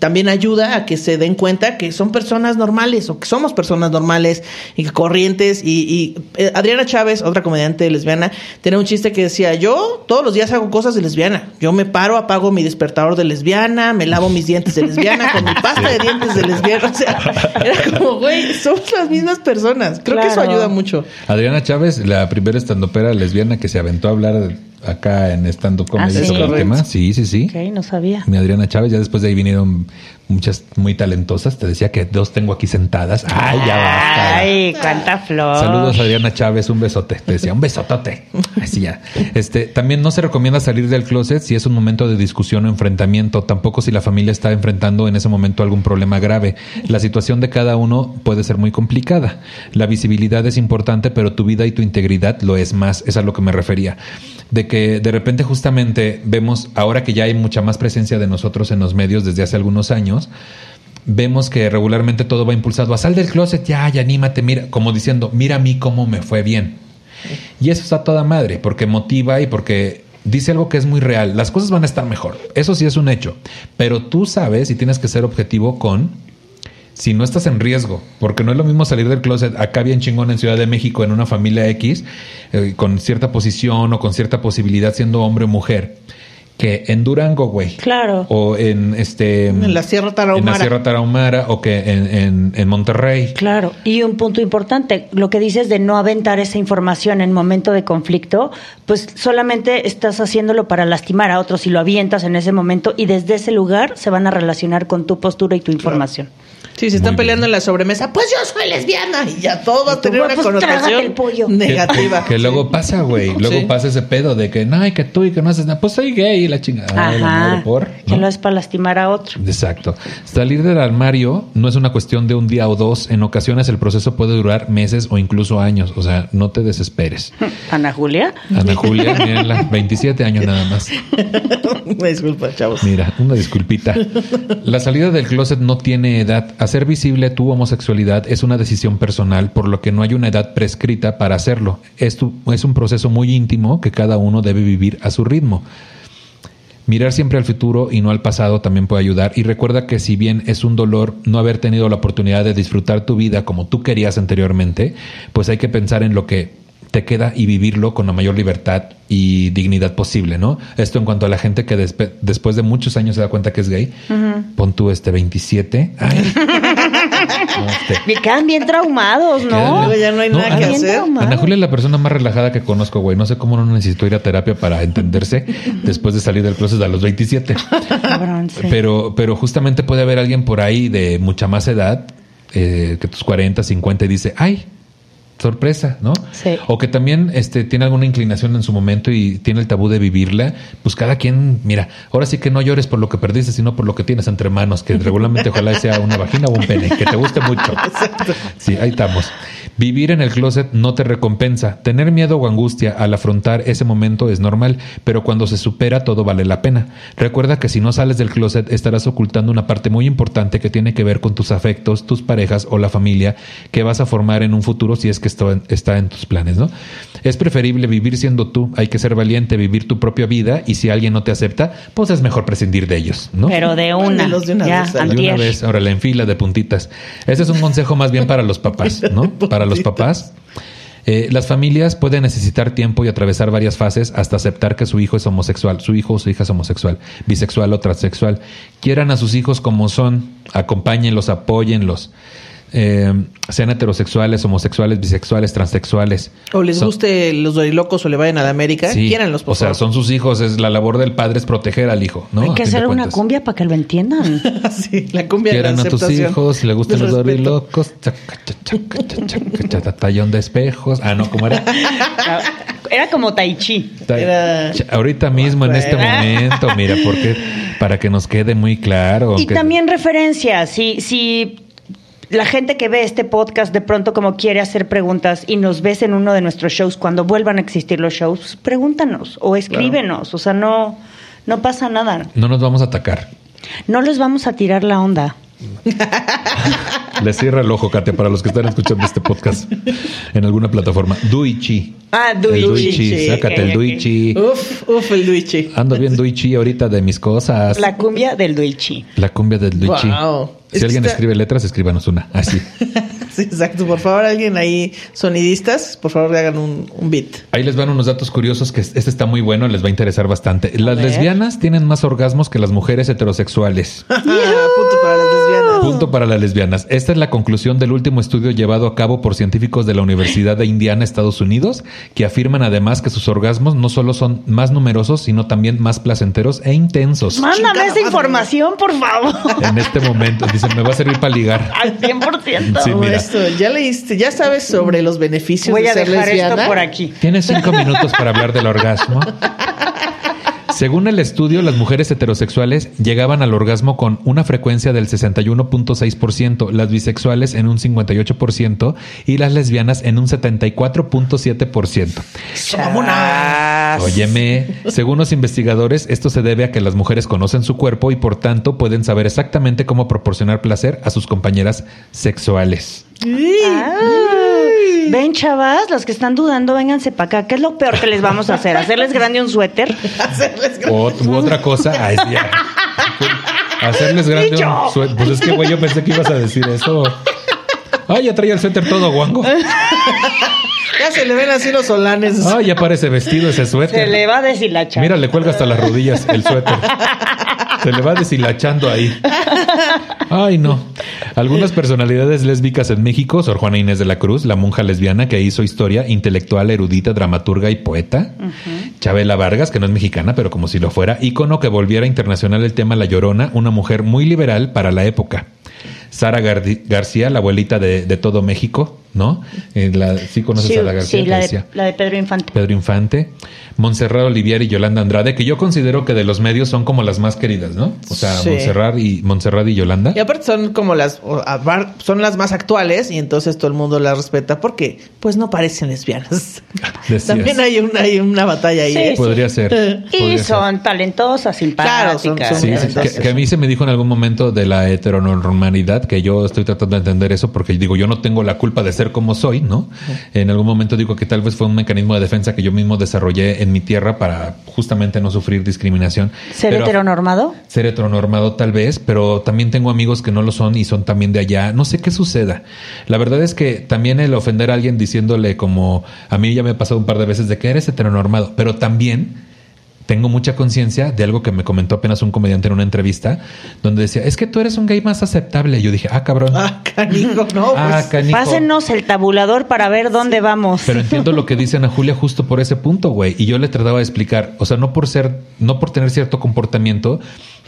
Speaker 2: también ayuda a que se den cuenta que son personas normales o que somos personas normales y que corrientes. Y, y, eh, Adriana Chávez, otra comediante lesbiana, tenía un chiste que decía, yo todos los días hago cosas de lesbiana. Yo me paro, apago mi despertador de lesbiana, me lavo mis dientes de lesbiana, con mi pasta de dientes de lesbiana. O sea, era como, güey, somos las mismas personas. Creo que eso ayuda mucho.
Speaker 1: Adriana Chávez, la primera estandopera lesbiana que se aventó a hablar acá en Estando Comedy
Speaker 3: Ah, ¿sí?
Speaker 1: sobre el tema. Sí, sí, sí.
Speaker 3: Ok, no sabía.
Speaker 1: Mi Adriana Chávez, ya después de ahí vinieron muchas muy talentosas. Te decía que dos tengo aquí sentadas. Ay, ya basta.
Speaker 3: Ay, cuánta flor.
Speaker 1: Saludos Adriana Chávez, un besote. Te decía, un besotote. Así ya. Este, también no se recomienda salir del closet si es un momento de discusión o enfrentamiento, tampoco si la familia está enfrentando en ese momento algún problema grave. La situación de cada uno puede ser muy complicada. La visibilidad es importante, pero tu vida y tu integridad lo es más. Es a lo que me refería. De que de repente justamente vemos, ahora que ya hay mucha más presencia de nosotros en los medios desde hace algunos años, vemos que regularmente todo va impulsado a sal del closet, ya, ya, anímate, mira, como diciendo, mira a mí cómo me fue bien. Y eso está toda madre, porque motiva y porque dice algo que es muy real. Las cosas van a estar mejor. Eso sí es un hecho. Pero tú sabes y tienes que ser objetivo con si no estás en riesgo, porque no es lo mismo salir del closet acá bien chingón en Ciudad de México en una familia X, eh, con cierta posición o con cierta posibilidad siendo hombre o mujer, que en Durango, güey.
Speaker 3: Claro.
Speaker 1: O en este.
Speaker 2: En la Sierra
Speaker 1: En
Speaker 2: Tarahumara.
Speaker 1: la Sierra Tarahumara o que en, en, en Monterrey.
Speaker 3: Claro, y un punto importante, lo que dices de no aventar esa información en momento de conflicto, pues solamente estás haciéndolo para lastimar a otros si lo avientas en ese momento y desde ese lugar se van a relacionar con tu postura y tu información.
Speaker 2: Sí, se están
Speaker 1: Muy
Speaker 2: peleando
Speaker 1: bien.
Speaker 2: en la sobremesa. Pues yo soy lesbiana y ya todo va a tener una
Speaker 3: pues,
Speaker 2: connotación
Speaker 3: el pollo.
Speaker 1: Que-
Speaker 2: negativa.
Speaker 1: Que, que luego pasa, güey. Luego
Speaker 2: Sí.
Speaker 1: pasa ese pedo de que, no, y que tú y que no haces nada. Pues soy gay y la chingada. Ay, la madre,
Speaker 3: Ajá,
Speaker 1: por.
Speaker 3: que
Speaker 1: ¿no?
Speaker 3: lo es para lastimar a otro.
Speaker 1: Exacto. Salir del armario no es una cuestión de un día o dos. En ocasiones el proceso puede durar meses o incluso años. O sea, no te desesperes.
Speaker 3: Ana Julia.
Speaker 1: Ana Julia, mírenla, 27 años nada más.
Speaker 2: Me disculpa, chavos.
Speaker 1: Mira, una disculpita. La salida del closet no tiene edad. Hacer visible tu homosexualidad es una decisión personal, por lo que no hay una edad prescrita para hacerlo. Es, es un proceso muy íntimo que cada uno debe vivir a su ritmo. Mirar siempre al futuro y no al pasado también puede ayudar. Y recuerda que si bien es un dolor no haber tenido la oportunidad de disfrutar tu vida como tú querías anteriormente, pues hay que pensar en lo que te queda y vivirlo con la mayor libertad y dignidad posible, ¿no? Esto en cuanto a la gente que despe- después de muchos años se da cuenta que es gay. Pon tú este 27. Ay. Este,
Speaker 3: Y quedan bien traumados, ¿no?
Speaker 2: Ya no hay
Speaker 1: No,
Speaker 2: nada
Speaker 1: Ana-
Speaker 2: que hacer.
Speaker 1: Ana Julia es la persona más relajada que conozco, güey. No sé cómo no necesito ir a terapia para entenderse después de salir del closet a los 27.
Speaker 3: Cabrón, sí.
Speaker 1: Pero, pero justamente puede haber alguien por ahí de mucha más edad, eh, que tus 40, 50, y dice, ay, sorpresa, ¿no?
Speaker 3: Sí.
Speaker 1: O que también este, tiene alguna inclinación en su momento y tiene el tabú de vivirla. Pues cada quien, mira, ahora sí que no llores por lo que perdiste, sino por lo que tienes entre manos, que regularmente ojalá sea una vagina o un pene, que te guste mucho. Sí, ahí estamos. Vivir en el closet no te recompensa. Tener miedo o angustia al afrontar ese momento es normal, pero cuando se supera todo vale la pena. Recuerda que si no sales del closet estarás ocultando una parte muy importante que tiene que ver con tus afectos, tus parejas o la familia que vas a formar en un futuro si es que esto en- está en tus planes, ¿no? Es preferible vivir siendo tú, hay que ser valiente, vivir tu propia vida y si alguien no te acepta, pues es mejor prescindir de ellos, ¿no?
Speaker 3: Pero de una.
Speaker 2: De una
Speaker 3: ya,
Speaker 2: vez,
Speaker 1: De una vez, ahora la enfila de puntitas. Ese es un consejo más bien para los papás, ¿no? Para los papás. Eh, las familias pueden necesitar tiempo y atravesar varias fases hasta aceptar que su hijo es homosexual, su hijo o su hija es homosexual, bisexual o transexual. Quieran a sus hijos como son, acompáñenlos, apóyenlos. Eh, sean heterosexuales, homosexuales, bisexuales, transexuales.
Speaker 2: O les
Speaker 1: Son-
Speaker 2: guste los dorilocos o le vayan a la América,
Speaker 1: Sí.
Speaker 2: quieranlos, por
Speaker 1: O sea, son sus hijos, es la labor del padre es proteger al hijo, ¿no?
Speaker 3: Hay que hacer una cumbia para que lo entiendan.
Speaker 2: sí, la cumbia de la
Speaker 1: Quieran a tus hijos, le gustan los dorilocos, tallón de espejos. Ah, no, ¿cómo era?
Speaker 3: Era como Tai Chi.
Speaker 2: Era-
Speaker 1: Ahorita mismo, en este momento, mira, porque para que nos quede muy claro.
Speaker 3: Y
Speaker 1: que-
Speaker 3: también referencias. Si, si la gente que ve este podcast de pronto como quiere hacer preguntas y nos ves en uno de nuestros shows, cuando vuelvan a existir los shows, pregúntanos o escríbenos. O sea, no, no pasa nada.
Speaker 1: No nos vamos a atacar.
Speaker 3: No les vamos a tirar la onda.
Speaker 1: Le cierra el ojo, Kate, para los que están escuchando este podcast en alguna plataforma. Duichi.
Speaker 3: Ah,
Speaker 1: El
Speaker 3: Duichi.
Speaker 1: Duichi, sácate el. Duichi.
Speaker 2: Uf, uf, el Duichi.
Speaker 1: Ando bien Duichi ahorita de mis cosas.
Speaker 3: La cumbia del Duichi.
Speaker 1: La cumbia del Duichi.
Speaker 2: Wow.
Speaker 1: Si
Speaker 2: Es
Speaker 1: alguien
Speaker 2: está-
Speaker 1: escribe letras, escríbanos una. Así.
Speaker 2: Sí, exacto. Por favor, alguien ahí, sonidistas, por favor, le hagan un, un beat.
Speaker 1: Ahí les van unos datos curiosos que este está muy bueno, les va a interesar bastante. Las lesbianas tienen más orgasmos que las mujeres heterosexuales.
Speaker 2: Punto para las lesbianas.
Speaker 1: Punto para las lesbianas. Esta es la conclusión del último estudio llevado a cabo por científicos de la Universidad de Indiana, Estados Unidos, que afirman además que sus orgasmos no solo son más numerosos, sino también más placenteros e intensos.
Speaker 3: Mándame esa
Speaker 2: madre.
Speaker 3: información, por favor.
Speaker 1: En este momento, dicen, me va a servir para ligar.
Speaker 3: Al 100%.
Speaker 1: Sí,
Speaker 2: Todo
Speaker 1: mira.
Speaker 2: esto, ya leíste, ya sabes sobre los beneficios
Speaker 3: Voy
Speaker 2: de
Speaker 3: a
Speaker 2: ser
Speaker 3: dejar
Speaker 2: lesbiana.
Speaker 3: esto por aquí.
Speaker 1: Tienes cinco minutos para hablar del orgasmo. Según el estudio, las mujeres heterosexuales llegaban al orgasmo con una frecuencia del 61.6%, las bisexuales en un 58% y las lesbianas en un 74.7%.
Speaker 3: Chas.
Speaker 1: Óyeme, según los investigadores, esto se debe a que las mujeres conocen su cuerpo y por tanto pueden saber exactamente cómo proporcionar placer a sus compañeras sexuales.
Speaker 3: Ah. Ven, chavas, los que están dudando, vénganse para acá. ¿Qué es lo peor que les vamos a hacer? ¿Hacerles grande un suéter?
Speaker 2: Hacerles gra-
Speaker 1: O, u otra cosa, ay, sí, ya. hacerles grande un suéter. Pues es que, güey, yo pensé que ibas a decir eso. Ay, ya traía el suéter todo guango.
Speaker 2: Ya se le ven así los solanes.
Speaker 1: Ay, ya parece vestido ese
Speaker 3: Se
Speaker 1: suéter.
Speaker 3: le va a deshilachar.
Speaker 1: Mira, le cuelga hasta las rodillas el suéter. Se le va deshilachando ahí. Ay, no. Algunas personalidades lésbicas en México, Sor Juana Inés de la Cruz, la monja lesbiana que hizo historia, intelectual, erudita, dramaturga y poeta. Chabela Vargas, que no es mexicana, pero como si lo fuera, ícono que volviera internacional el tema La Llorona, una mujer muy liberal para la época. Sara García, la abuelita de, de todo México, ¿no? Eh, la- sí conoces
Speaker 3: Sí,
Speaker 1: a Sara García.
Speaker 3: sí, la de,
Speaker 1: García?
Speaker 3: la de Pedro Infante.
Speaker 1: Pedro Infante, Montserrat Olivier y Yolanda Andrade, que yo considero que de los medios son como las más queridas, ¿no? O sea,
Speaker 2: Sí.
Speaker 1: Montserrat y Montserrat y Yolanda.
Speaker 2: Y aparte son como las, son las más actuales y entonces todo el mundo las respeta porque pues no parecen lesbianas.
Speaker 1: Decías.
Speaker 2: También hay una, hay una batalla ahí.
Speaker 3: Sí,
Speaker 2: ¿eh?
Speaker 1: Podría ser.
Speaker 3: Y
Speaker 1: podría ser.
Speaker 3: son talentosas,
Speaker 2: Claro, son-
Speaker 3: simpáticas.
Speaker 2: son
Speaker 1: Sí, sí,
Speaker 2: entonces-
Speaker 1: que, que a mí se me dijo en algún momento de la heteronormalidad, que yo estoy tratando de entender eso porque digo, yo no tengo la culpa de ser como soy, ¿no? En algún momento digo que tal vez fue un mecanismo de defensa que yo mismo desarrollé en mi tierra para justamente no sufrir discriminación.
Speaker 3: ¿Ser
Speaker 1: Pero-
Speaker 3: heteronormado?
Speaker 1: ser heteronormado tal vez, pero también tengo amigos que no lo son y son también de allá. No sé qué suceda. La verdad es que también el ofender a alguien diciéndole como a mí ya me ha pasado un par de veces de que eres heteronormado, pero también tengo mucha conciencia de algo que me comentó apenas un comediante en una entrevista donde decía, es que tú eres un gay más aceptable. Y yo dije, ah, cabrón.
Speaker 2: Ah, canijo, no.
Speaker 1: Ah,
Speaker 2: pues,
Speaker 1: canijo.
Speaker 3: Pásenos el tabulador para ver dónde vamos.
Speaker 1: Pero entiendo lo que dicen a Julia justo por ese punto, güey. Y yo le trataba de explicar, o sea, no por ser, no por tener cierto comportamiento,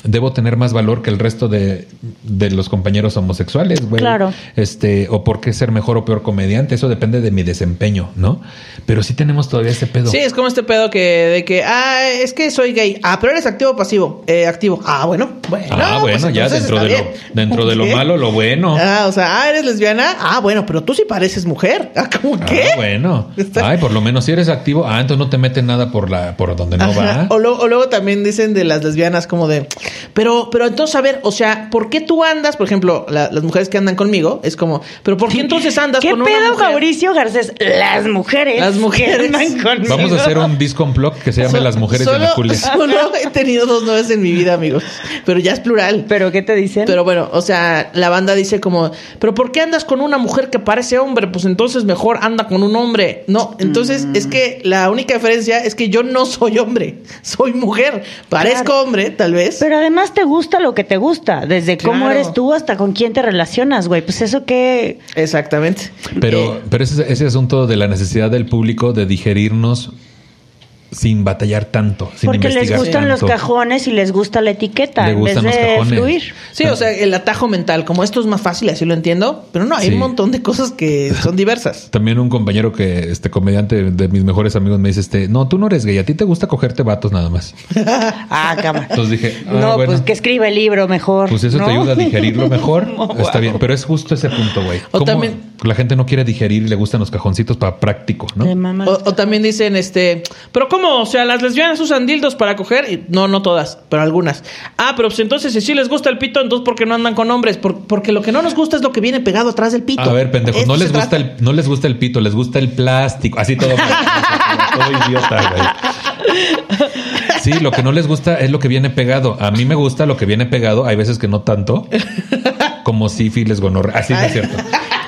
Speaker 1: debo tener más valor que el resto de, de los compañeros homosexuales, güey.
Speaker 3: Claro.
Speaker 1: Este, o por qué ser mejor o peor comediante, eso depende de mi desempeño, ¿no? Pero sí tenemos todavía ese pedo.
Speaker 2: Sí, es como este pedo que de que, ah, es que soy gay. Ah, pero eres activo o pasivo. Eh, activo. Ah, bueno, bueno.
Speaker 1: ah,
Speaker 2: pues
Speaker 1: bueno, ya dentro de, lo, dentro de lo
Speaker 2: ¿Qué?
Speaker 1: malo, lo bueno.
Speaker 2: Ah, o sea, ah, eres lesbiana. Ah, bueno, pero tú sí pareces mujer. Ah, ¿cómo qué?
Speaker 1: Ah, bueno.
Speaker 2: Está-
Speaker 1: Ay, por lo menos si eres activo, ah, entonces no te meten nada por la, por donde no
Speaker 2: Ajá.
Speaker 1: va.
Speaker 2: O, lo- o luego también dicen de las lesbianas como de, pero, pero entonces, a ver, o sea, ¿por qué tú andas? Por ejemplo, la- las mujeres que andan conmigo, es como, pero ¿por qué entonces andas
Speaker 3: ¿Qué
Speaker 2: con una
Speaker 3: pedo,
Speaker 2: mujer?
Speaker 3: Mauricio Garcés? Las mujeres.
Speaker 2: Las mujeres.
Speaker 3: que andan conmigo.
Speaker 1: Vamos a hacer un disco blog que se llame
Speaker 2: So-
Speaker 1: Las Mujeres de
Speaker 2: solo,
Speaker 1: Ana Julia.
Speaker 2: Solo he tenido dos novias en mi vida, amigos. Pero ya es plural.
Speaker 3: ¿Pero qué te dicen?
Speaker 2: Pero bueno, o sea, la banda dice como, pero ¿por qué andas con una mujer que parece hombre? Pues entonces mejor anda con un hombre. No, entonces es que la única diferencia es que yo no soy hombre, soy mujer. Parezco
Speaker 3: Claro.
Speaker 2: hombre, tal vez.
Speaker 3: Pero además te gusta lo que te gusta, desde cómo eres tú hasta con quién te relacionas, güey. Pues eso que...
Speaker 2: Exactamente.
Speaker 1: Pero,
Speaker 2: Eh,
Speaker 1: pero ese, ese asunto de la necesidad del público de digerirnos sin batallar tanto, sin
Speaker 3: Porque les gustan los cajones y les gusta la etiqueta
Speaker 1: Le
Speaker 3: en vez
Speaker 1: los
Speaker 3: de
Speaker 1: cajones.
Speaker 3: fluir.
Speaker 2: Sí, o sea, el atajo mental, como esto es más fácil, así lo entiendo, pero no, hay
Speaker 1: Sí.
Speaker 2: un montón de cosas que son diversas.
Speaker 1: También un compañero que, este comediante de mis mejores amigos me dice, este, no, tú no eres gay, a ti te gusta cogerte vatos nada más.
Speaker 3: Ah, cámara.
Speaker 1: Entonces dije, ah,
Speaker 3: no,
Speaker 1: bueno,
Speaker 3: pues que escriba el libro mejor.
Speaker 1: pues eso
Speaker 3: ¿no?
Speaker 1: te ayuda a digerirlo mejor.
Speaker 3: No,
Speaker 1: Está
Speaker 3: wow.
Speaker 1: bien, pero es justo ese punto, güey.
Speaker 2: O
Speaker 1: Cómo
Speaker 2: también-
Speaker 1: La gente no quiere digerir y le gustan los cajoncitos para práctico, ¿no?
Speaker 2: O, o también dicen, este, pero ¿cómo? O sea, las lesbianas usan dildos para coger. Y, no, no todas, pero algunas. Ah, pero pues entonces si sí les gusta el pito, entonces ¿por qué no andan con hombres? Por- porque lo que no nos gusta es lo que viene pegado atrás del pito.
Speaker 1: A ver, pendejos, no les gusta el, no les gusta el pito, les gusta el plástico. Así todo, todo idiota, güey. Sí, lo que no les gusta es lo que viene pegado. A mí me gusta lo que viene pegado. Hay veces que no tanto. Como sífilis, gonorrea. Así no es cierto.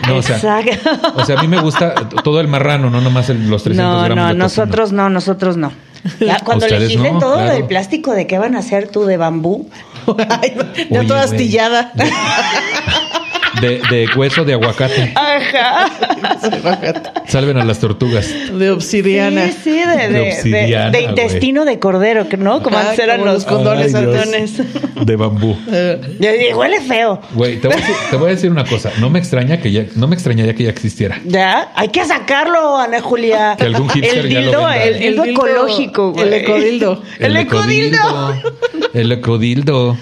Speaker 1: No, o sea,
Speaker 3: Exacto.
Speaker 1: o sea, a mí me gusta todo el marrano, no nomás el- los 300
Speaker 3: No,
Speaker 1: gramos
Speaker 3: no,
Speaker 1: de
Speaker 3: nosotros no, nosotros no. Ya, cuando
Speaker 1: Ustedes
Speaker 3: legislen
Speaker 1: no,
Speaker 3: todo
Speaker 1: claro.
Speaker 3: lo del plástico, ¿de qué van a hacer tú de bambú?
Speaker 2: Ay,
Speaker 1: Oye,
Speaker 2: toda astillada.
Speaker 1: De, de hueso de aguacate.
Speaker 3: Ajá.
Speaker 1: Salven a las tortugas.
Speaker 2: de obsidiana.
Speaker 3: Sí, sí, de, de,
Speaker 1: De
Speaker 3: de-
Speaker 1: obsidiana,
Speaker 3: de intestino de cordero, que ¿no? Como
Speaker 2: Ajá,
Speaker 3: antes eran
Speaker 2: como
Speaker 3: los
Speaker 2: condones
Speaker 3: condones.
Speaker 1: De bambú.
Speaker 3: Huele feo.
Speaker 1: Güey, te voy, a decir, te voy a decir una cosa. No me extraña que ya, no me extrañaría que ya existiera.
Speaker 3: Ya, hay que sacarlo, Ana Julia.
Speaker 1: Que algún hipster
Speaker 3: el
Speaker 1: ya lo
Speaker 3: dildo,
Speaker 1: venda.
Speaker 3: el dildo ecológico, güey.
Speaker 2: El ecodildo.
Speaker 3: El ecodildo.
Speaker 1: El ecodildo.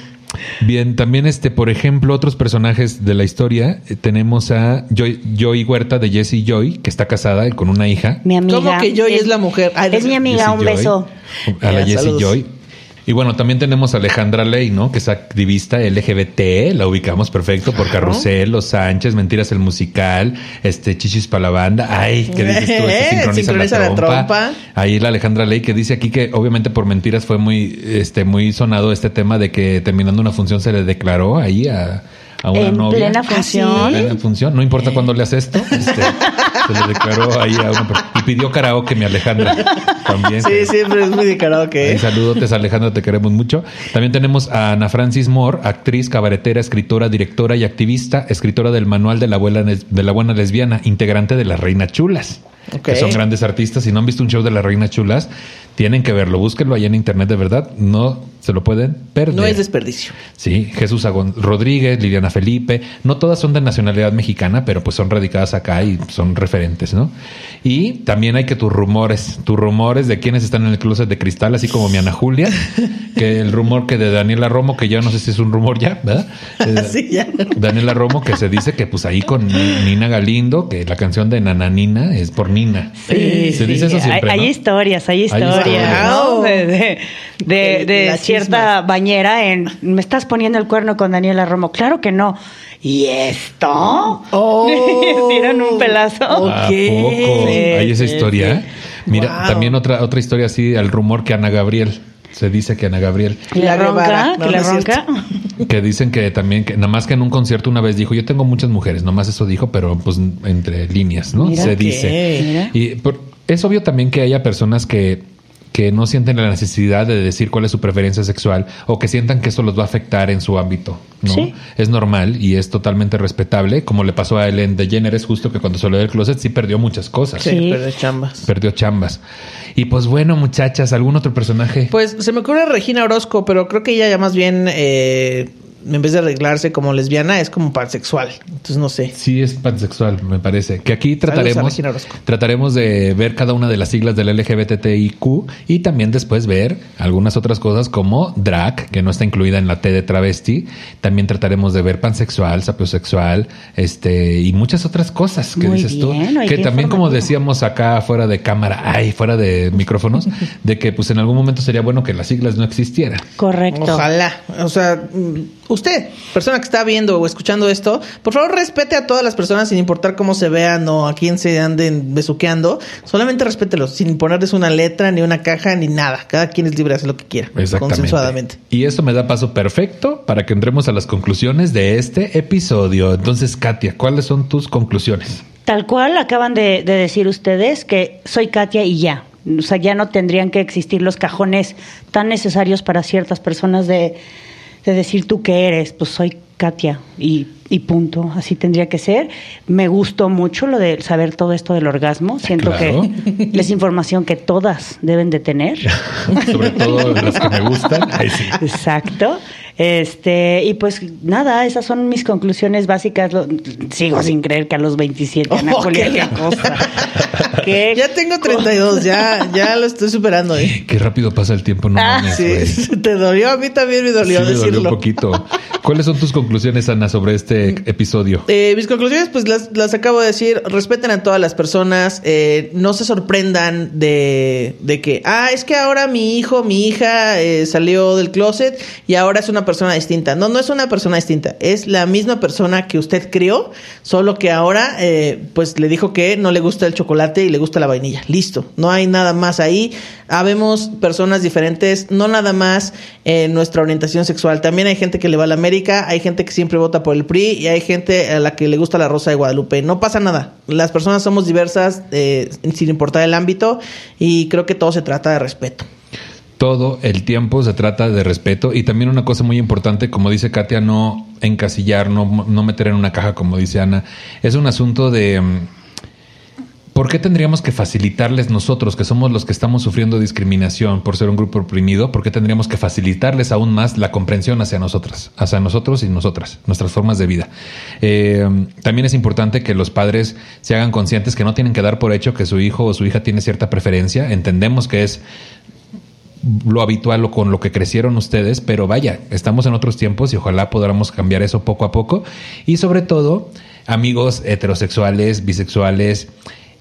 Speaker 1: Bien, también este, por ejemplo, otros personajes de la historia, eh, tenemos a Joy, Joy Huerta de Jessie Joy, que está casada y con una hija.
Speaker 3: Mi amiga.
Speaker 2: ¿Cómo que Joy es la mujer? Ay,
Speaker 3: es mi amiga,
Speaker 1: Jessie
Speaker 3: un
Speaker 1: Joy.
Speaker 3: beso.
Speaker 1: A la Jessie. Joy. Y bueno, también tenemos a Alejandra Ley, ¿no? Que es activista LGBT, la ubicamos perfecto por Carrusel, Los Sánchez, Mentiras el Musical, este Chichis para la banda. Ay, ¿qué dices tú? Este,
Speaker 2: Eh,
Speaker 1: sincroniza,
Speaker 2: sincroniza
Speaker 1: la,
Speaker 2: la
Speaker 1: trompa.
Speaker 2: trompa.
Speaker 1: Ahí la Alejandra Ley que dice aquí que obviamente por mentiras fue muy, este, muy sonado este tema de que terminando una función se le declaró ahí a, a una
Speaker 3: En
Speaker 1: novia.
Speaker 3: plena
Speaker 2: ¿Ah, sí?
Speaker 3: función.
Speaker 1: Plena función, no importa cuándo le haces esto. este, se le declaró ahí a una persona. Y pidió karaoke mi Alejandra también.
Speaker 2: Sí, siempre es muy de karaoke. ¿eh?
Speaker 1: saludotes, Alejandra, te queremos mucho. También tenemos a Ana Francis Moore, actriz, cabaretera, escritora, directora y activista, escritora del manual de la, abuela, de la buena lesbiana, integrante de las Reinas Chulas.
Speaker 2: Ok.
Speaker 1: Que son grandes artistas. Si no han visto un show de las Reinas Chulas, tienen que verlo. Búsquenlo ahí en internet, de verdad. No se lo pueden perder.
Speaker 2: No es desperdicio.
Speaker 1: Sí, Jesús Agón Rodríguez, Liliana Felipe, no todas son de nacionalidad mexicana, pero pues son radicadas acá y son referentes, ¿no? Y también hay que tus rumores, tus rumores de quienes están en el closet de cristal, así como mi Ana Julia, que el rumor que de Daniela Romo, que ya no sé si es un rumor ya, ¿verdad? Eh,
Speaker 2: Sí, ya.
Speaker 1: Daniela Romo, que se dice que pues ahí con Ni- Nina Galindo, que la canción de Nananina es por Nina.
Speaker 2: Sí,
Speaker 1: se dice eso siempre,
Speaker 3: hay, historias, hay
Speaker 1: Hay
Speaker 3: historias, De, de, de-
Speaker 2: El-
Speaker 3: de
Speaker 2: las
Speaker 3: cierta
Speaker 2: chismas.
Speaker 3: bañera en me estás poniendo el cuerno con Daniela Romo. Claro que no. ¿Y esto?
Speaker 2: Oh.
Speaker 3: Dieron un pelazo.
Speaker 1: ¿A
Speaker 2: Ok.
Speaker 1: poco?
Speaker 3: Sí,
Speaker 1: ¿Hay esa historia?
Speaker 3: sí.
Speaker 1: Mira,
Speaker 2: Wow.
Speaker 1: también otra, otra historia así, el rumor que Ana Gabriel. Se dice que Ana Gabriel,
Speaker 3: ¿Que le
Speaker 2: La
Speaker 3: ronca? ¿Que
Speaker 2: es
Speaker 3: ronca?
Speaker 1: que dicen que también, que nada más que en un concierto una vez dijo, yo tengo muchas mujeres, nomás eso dijo, pero pues entre líneas, ¿no?
Speaker 3: Mira.
Speaker 1: Se dice.
Speaker 3: Mira.
Speaker 1: Y por- es obvio también que haya personas que, que no sienten la necesidad de decir cuál es su preferencia sexual o que sientan que eso los va a afectar en su ámbito, ¿no?
Speaker 3: Sí.
Speaker 1: Es normal y es totalmente respetable, como le pasó a Ellen DeGeneres justo que cuando salió del closet sí perdió muchas cosas.
Speaker 2: Sí,
Speaker 3: Sí.
Speaker 2: pero de chambas.
Speaker 1: Perdió chambas. Y pues bueno, muchachas, ¿algún otro personaje?
Speaker 2: Pues se me ocurre Regina Orozco, pero creo que ella ya más bien, eh, en vez de arreglarse como lesbiana, es como pansexual. Entonces no sé.
Speaker 1: Sí, es pansexual, me parece. Que aquí trataremos, trataremos de ver cada una de las siglas del LGBTIQ y también después ver algunas otras cosas como drag, que no está incluida en la T de travesti. También trataremos de ver pansexual, sapiosexual, este, y muchas otras cosas que
Speaker 3: Muy
Speaker 1: dices tú.
Speaker 3: bien, oye,
Speaker 1: Que también, como decíamos acá fuera de cámara, ay, fuera de micrófonos, de que pues en algún momento sería bueno que las siglas no existieran.
Speaker 3: Correcto.
Speaker 2: Ojalá. O sea, usted, persona que está viendo o escuchando esto, por favor respete a todas las personas sin importar cómo se vean o a quién se anden besuqueando. Solamente respételos, sin ponerles una letra, ni una caja, ni nada. Cada quien es libre de hacer lo que quiera.
Speaker 1: Exactamente.
Speaker 2: Consensuadamente.
Speaker 1: Y esto me da paso perfecto para que entremos a las conclusiones de este episodio. Entonces, Katia, ¿cuáles son tus conclusiones?
Speaker 3: Tal cual acaban de, de decir ustedes que soy Katia y ya. O sea, ya no tendrían que existir los cajones tan necesarios para ciertas personas de, de decir tú qué eres, pues soy Katia y, y punto, así tendría que ser. Me gustó mucho lo de saber todo esto del orgasmo, siento
Speaker 1: Claro.
Speaker 3: que es información que todas deben de tener.
Speaker 1: Sobre todo las que me gustan. Sí.
Speaker 3: Exacto. Este, y pues nada, esas son mis conclusiones básicas. Lo- sigo sin creer que a los 27, Ana
Speaker 2: Oh,
Speaker 3: Julia,
Speaker 2: qué
Speaker 3: cosa. Qué
Speaker 2: Ya tengo 32, ya, ya lo estoy superando. ¿eh?
Speaker 1: Qué rápido pasa el tiempo, no
Speaker 3: Ah,
Speaker 1: mames.
Speaker 2: Sí, te dolió, a mí también me dolió
Speaker 1: Sí, me dolió
Speaker 2: decirlo.
Speaker 1: un poquito. ¿Cuáles son tus conclusiones, Ana, sobre este episodio?
Speaker 2: Eh, mis conclusiones, pues las, las acabo de decir. Respeten a todas las personas. eh, no se sorprendan de, de que, ah, es que ahora mi hijo, mi hija eh, salió del closet y ahora es una persona distinta. No, no es una persona distinta. Es la misma persona que usted crió, solo que ahora, eh, pues le dijo que no le gusta el chocolate y le gusta la vainilla. Listo. No hay nada más ahí. Habemos personas diferentes, no nada más en nuestra orientación sexual. También hay gente que le va a la América, hay gente que siempre vota por el PRI y hay gente a la que le gusta la Rosa de Guadalupe. No pasa nada. Las personas somos diversas eh, sin importar el ámbito y creo que todo se trata de respeto.
Speaker 1: Todo el tiempo se trata de respeto y también una cosa muy importante, como dice Katia, no encasillar, no, no meter en una caja, como dice Ana. Es un asunto de... ¿Por qué tendríamos que facilitarles nosotros, que somos los que estamos sufriendo discriminación por ser un grupo oprimido, por qué tendríamos que facilitarles aún más la comprensión hacia nosotras, hacia nosotros y nosotras, nuestras formas de vida? Eh, también es importante que los padres se hagan conscientes que no tienen que dar por hecho que su hijo o su hija tiene cierta preferencia. Entendemos que es lo habitual o con lo que crecieron ustedes, pero vaya, estamos en otros tiempos y ojalá podamos cambiar eso poco a poco. Y sobre todo, amigos heterosexuales, bisexuales,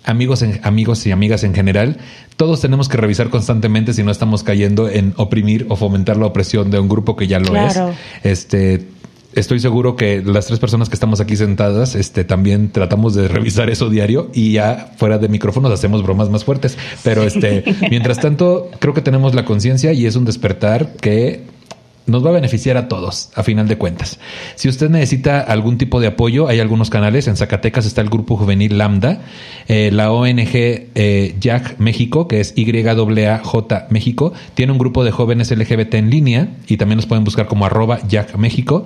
Speaker 1: amigos, en- amigos y amigas en general, todos tenemos que revisar constantemente si no estamos cayendo en oprimir o fomentar la opresión de un grupo que ya lo
Speaker 3: Claro.
Speaker 1: es. Este, estoy seguro que las tres personas que estamos aquí sentadas, este, también tratamos de revisar eso diario y ya fuera de micrófonos hacemos bromas más fuertes. Pero este, mientras tanto, creo que tenemos la conciencia y es un despertar que nos va a beneficiar a todos, a final de cuentas. Si usted necesita algún tipo de apoyo, hay algunos canales. En Zacatecas está el Grupo Juvenil Lambda, eh, la ONG eh, Jack México, que es YAJ México, tiene un grupo de jóvenes LGBT en línea y también nos pueden buscar como arroba Jack México.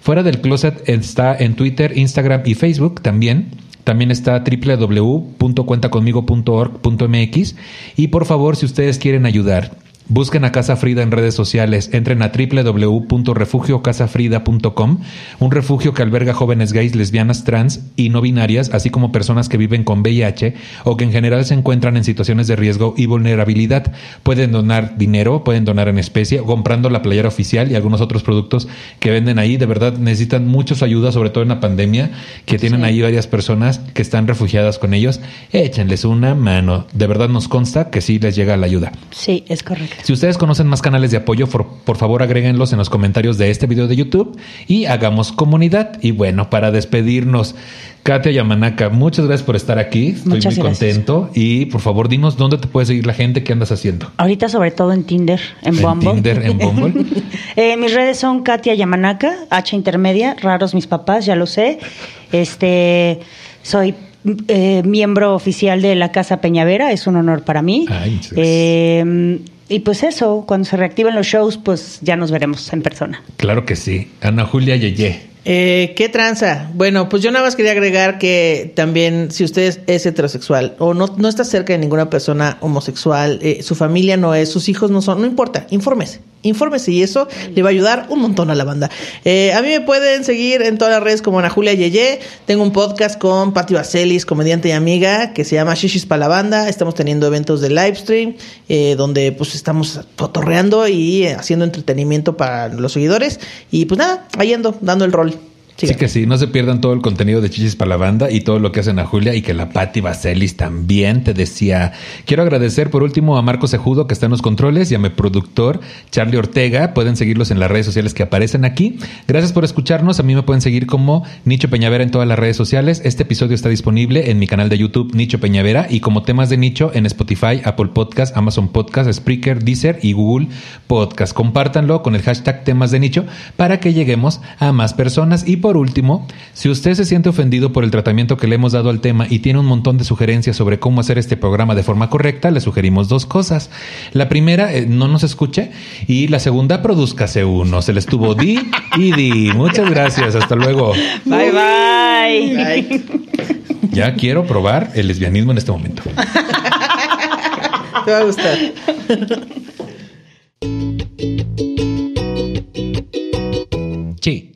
Speaker 1: Fuera del closet está en Twitter, Instagram y Facebook también. También está www.cuentaconmigo.org.mx y por favor, si ustedes quieren ayudar, Busquen a Casa Frida en redes sociales. Entren a www.refugiocasafrida.com, un refugio que alberga jóvenes gays, lesbianas, trans y no binarias, así como personas que viven con VIH o que en general se encuentran en situaciones de riesgo y vulnerabilidad. Pueden donar dinero, pueden donar en especie, comprando la playera oficial y algunos otros productos que venden ahí. De verdad necesitan mucho su ayuda, sobre todo en la pandemia, que tienen ahí varias personas que están refugiadas con ellos. Échenles una mano. De verdad nos consta que sí les llega la ayuda.
Speaker 3: Sí, es correcto.
Speaker 1: Si ustedes conocen más canales de apoyo, por, por favor agréguenlos en los comentarios de este video de YouTube y hagamos comunidad. Y bueno, para despedirnos, Katia Yamanaka, muchas gracias por estar aquí. Estoy
Speaker 3: Muchas
Speaker 1: muy
Speaker 3: gracias.
Speaker 1: contento. Y por favor, dinos dónde te puede seguir la gente, qué andas haciendo.
Speaker 3: Ahorita sobre todo en Tinder, en,
Speaker 1: En
Speaker 3: Bumble.
Speaker 1: Tinder, en Bumble.
Speaker 3: Eh, mis redes son Katia Yamanaka, H intermedia, raros mis papás, ya lo sé. Este, soy eh, miembro oficial de la Casa Peñavera, es un honor para mí.
Speaker 1: Ay.
Speaker 3: Eh, y pues eso, cuando se reactiven los shows, pues ya nos veremos en persona.
Speaker 1: Claro que sí. Ana Julia Yeye.
Speaker 2: Eh, ¿Qué tranza? Bueno, pues yo nada más quería agregar que también si usted es, heterosexual o no, no está cerca de ninguna persona homosexual, eh, su familia no es, sus hijos no son, no importa, infórmese, infórmese y eso le va a ayudar un montón a la banda. Eh, a mí me pueden seguir en todas las redes como Ana Julia Yeye, tengo un podcast con Patti Vaselis, comediante y amiga, que se llama Shishis para la banda, estamos teniendo eventos de live stream, eh, donde pues estamos fotorreando y eh, haciendo entretenimiento para los seguidores y pues nada, ahí ando, dando el rol.
Speaker 1: Sí
Speaker 2: Sigan.
Speaker 1: que sí, no se pierdan todo el contenido de Chichis para la banda y todo lo que hacen a Julia y que la Patti Vaselis también te decía. Quiero agradecer por último a Marco Sejudo que está en los controles y a mi productor Charlie Ortega. Pueden seguirlos en las redes sociales que aparecen aquí. Gracias por escucharnos. A mí me pueden seguir como Nicho Peñavera en todas las redes sociales. Este episodio está disponible en mi canal de YouTube Nicho Peñavera y como temas de nicho en Spotify, Apple Podcast, Amazon Podcast, Spreaker, Deezer y Google Podcast. Compártanlo con el hashtag temas de nicho para que lleguemos a más personas y por último, si usted se siente ofendido por el tratamiento que le hemos dado al tema y tiene un montón de sugerencias sobre cómo hacer este programa de forma correcta, le sugerimos dos cosas. La primera, eh, no nos escuche. Y la segunda, produzcase uno. Se le estuvo di y di. Muchas gracias. Hasta luego.
Speaker 3: Bye, bye.
Speaker 2: Ay,
Speaker 1: Ya quiero probar el lesbianismo en este momento.
Speaker 2: te va a gustar.
Speaker 1: Sí.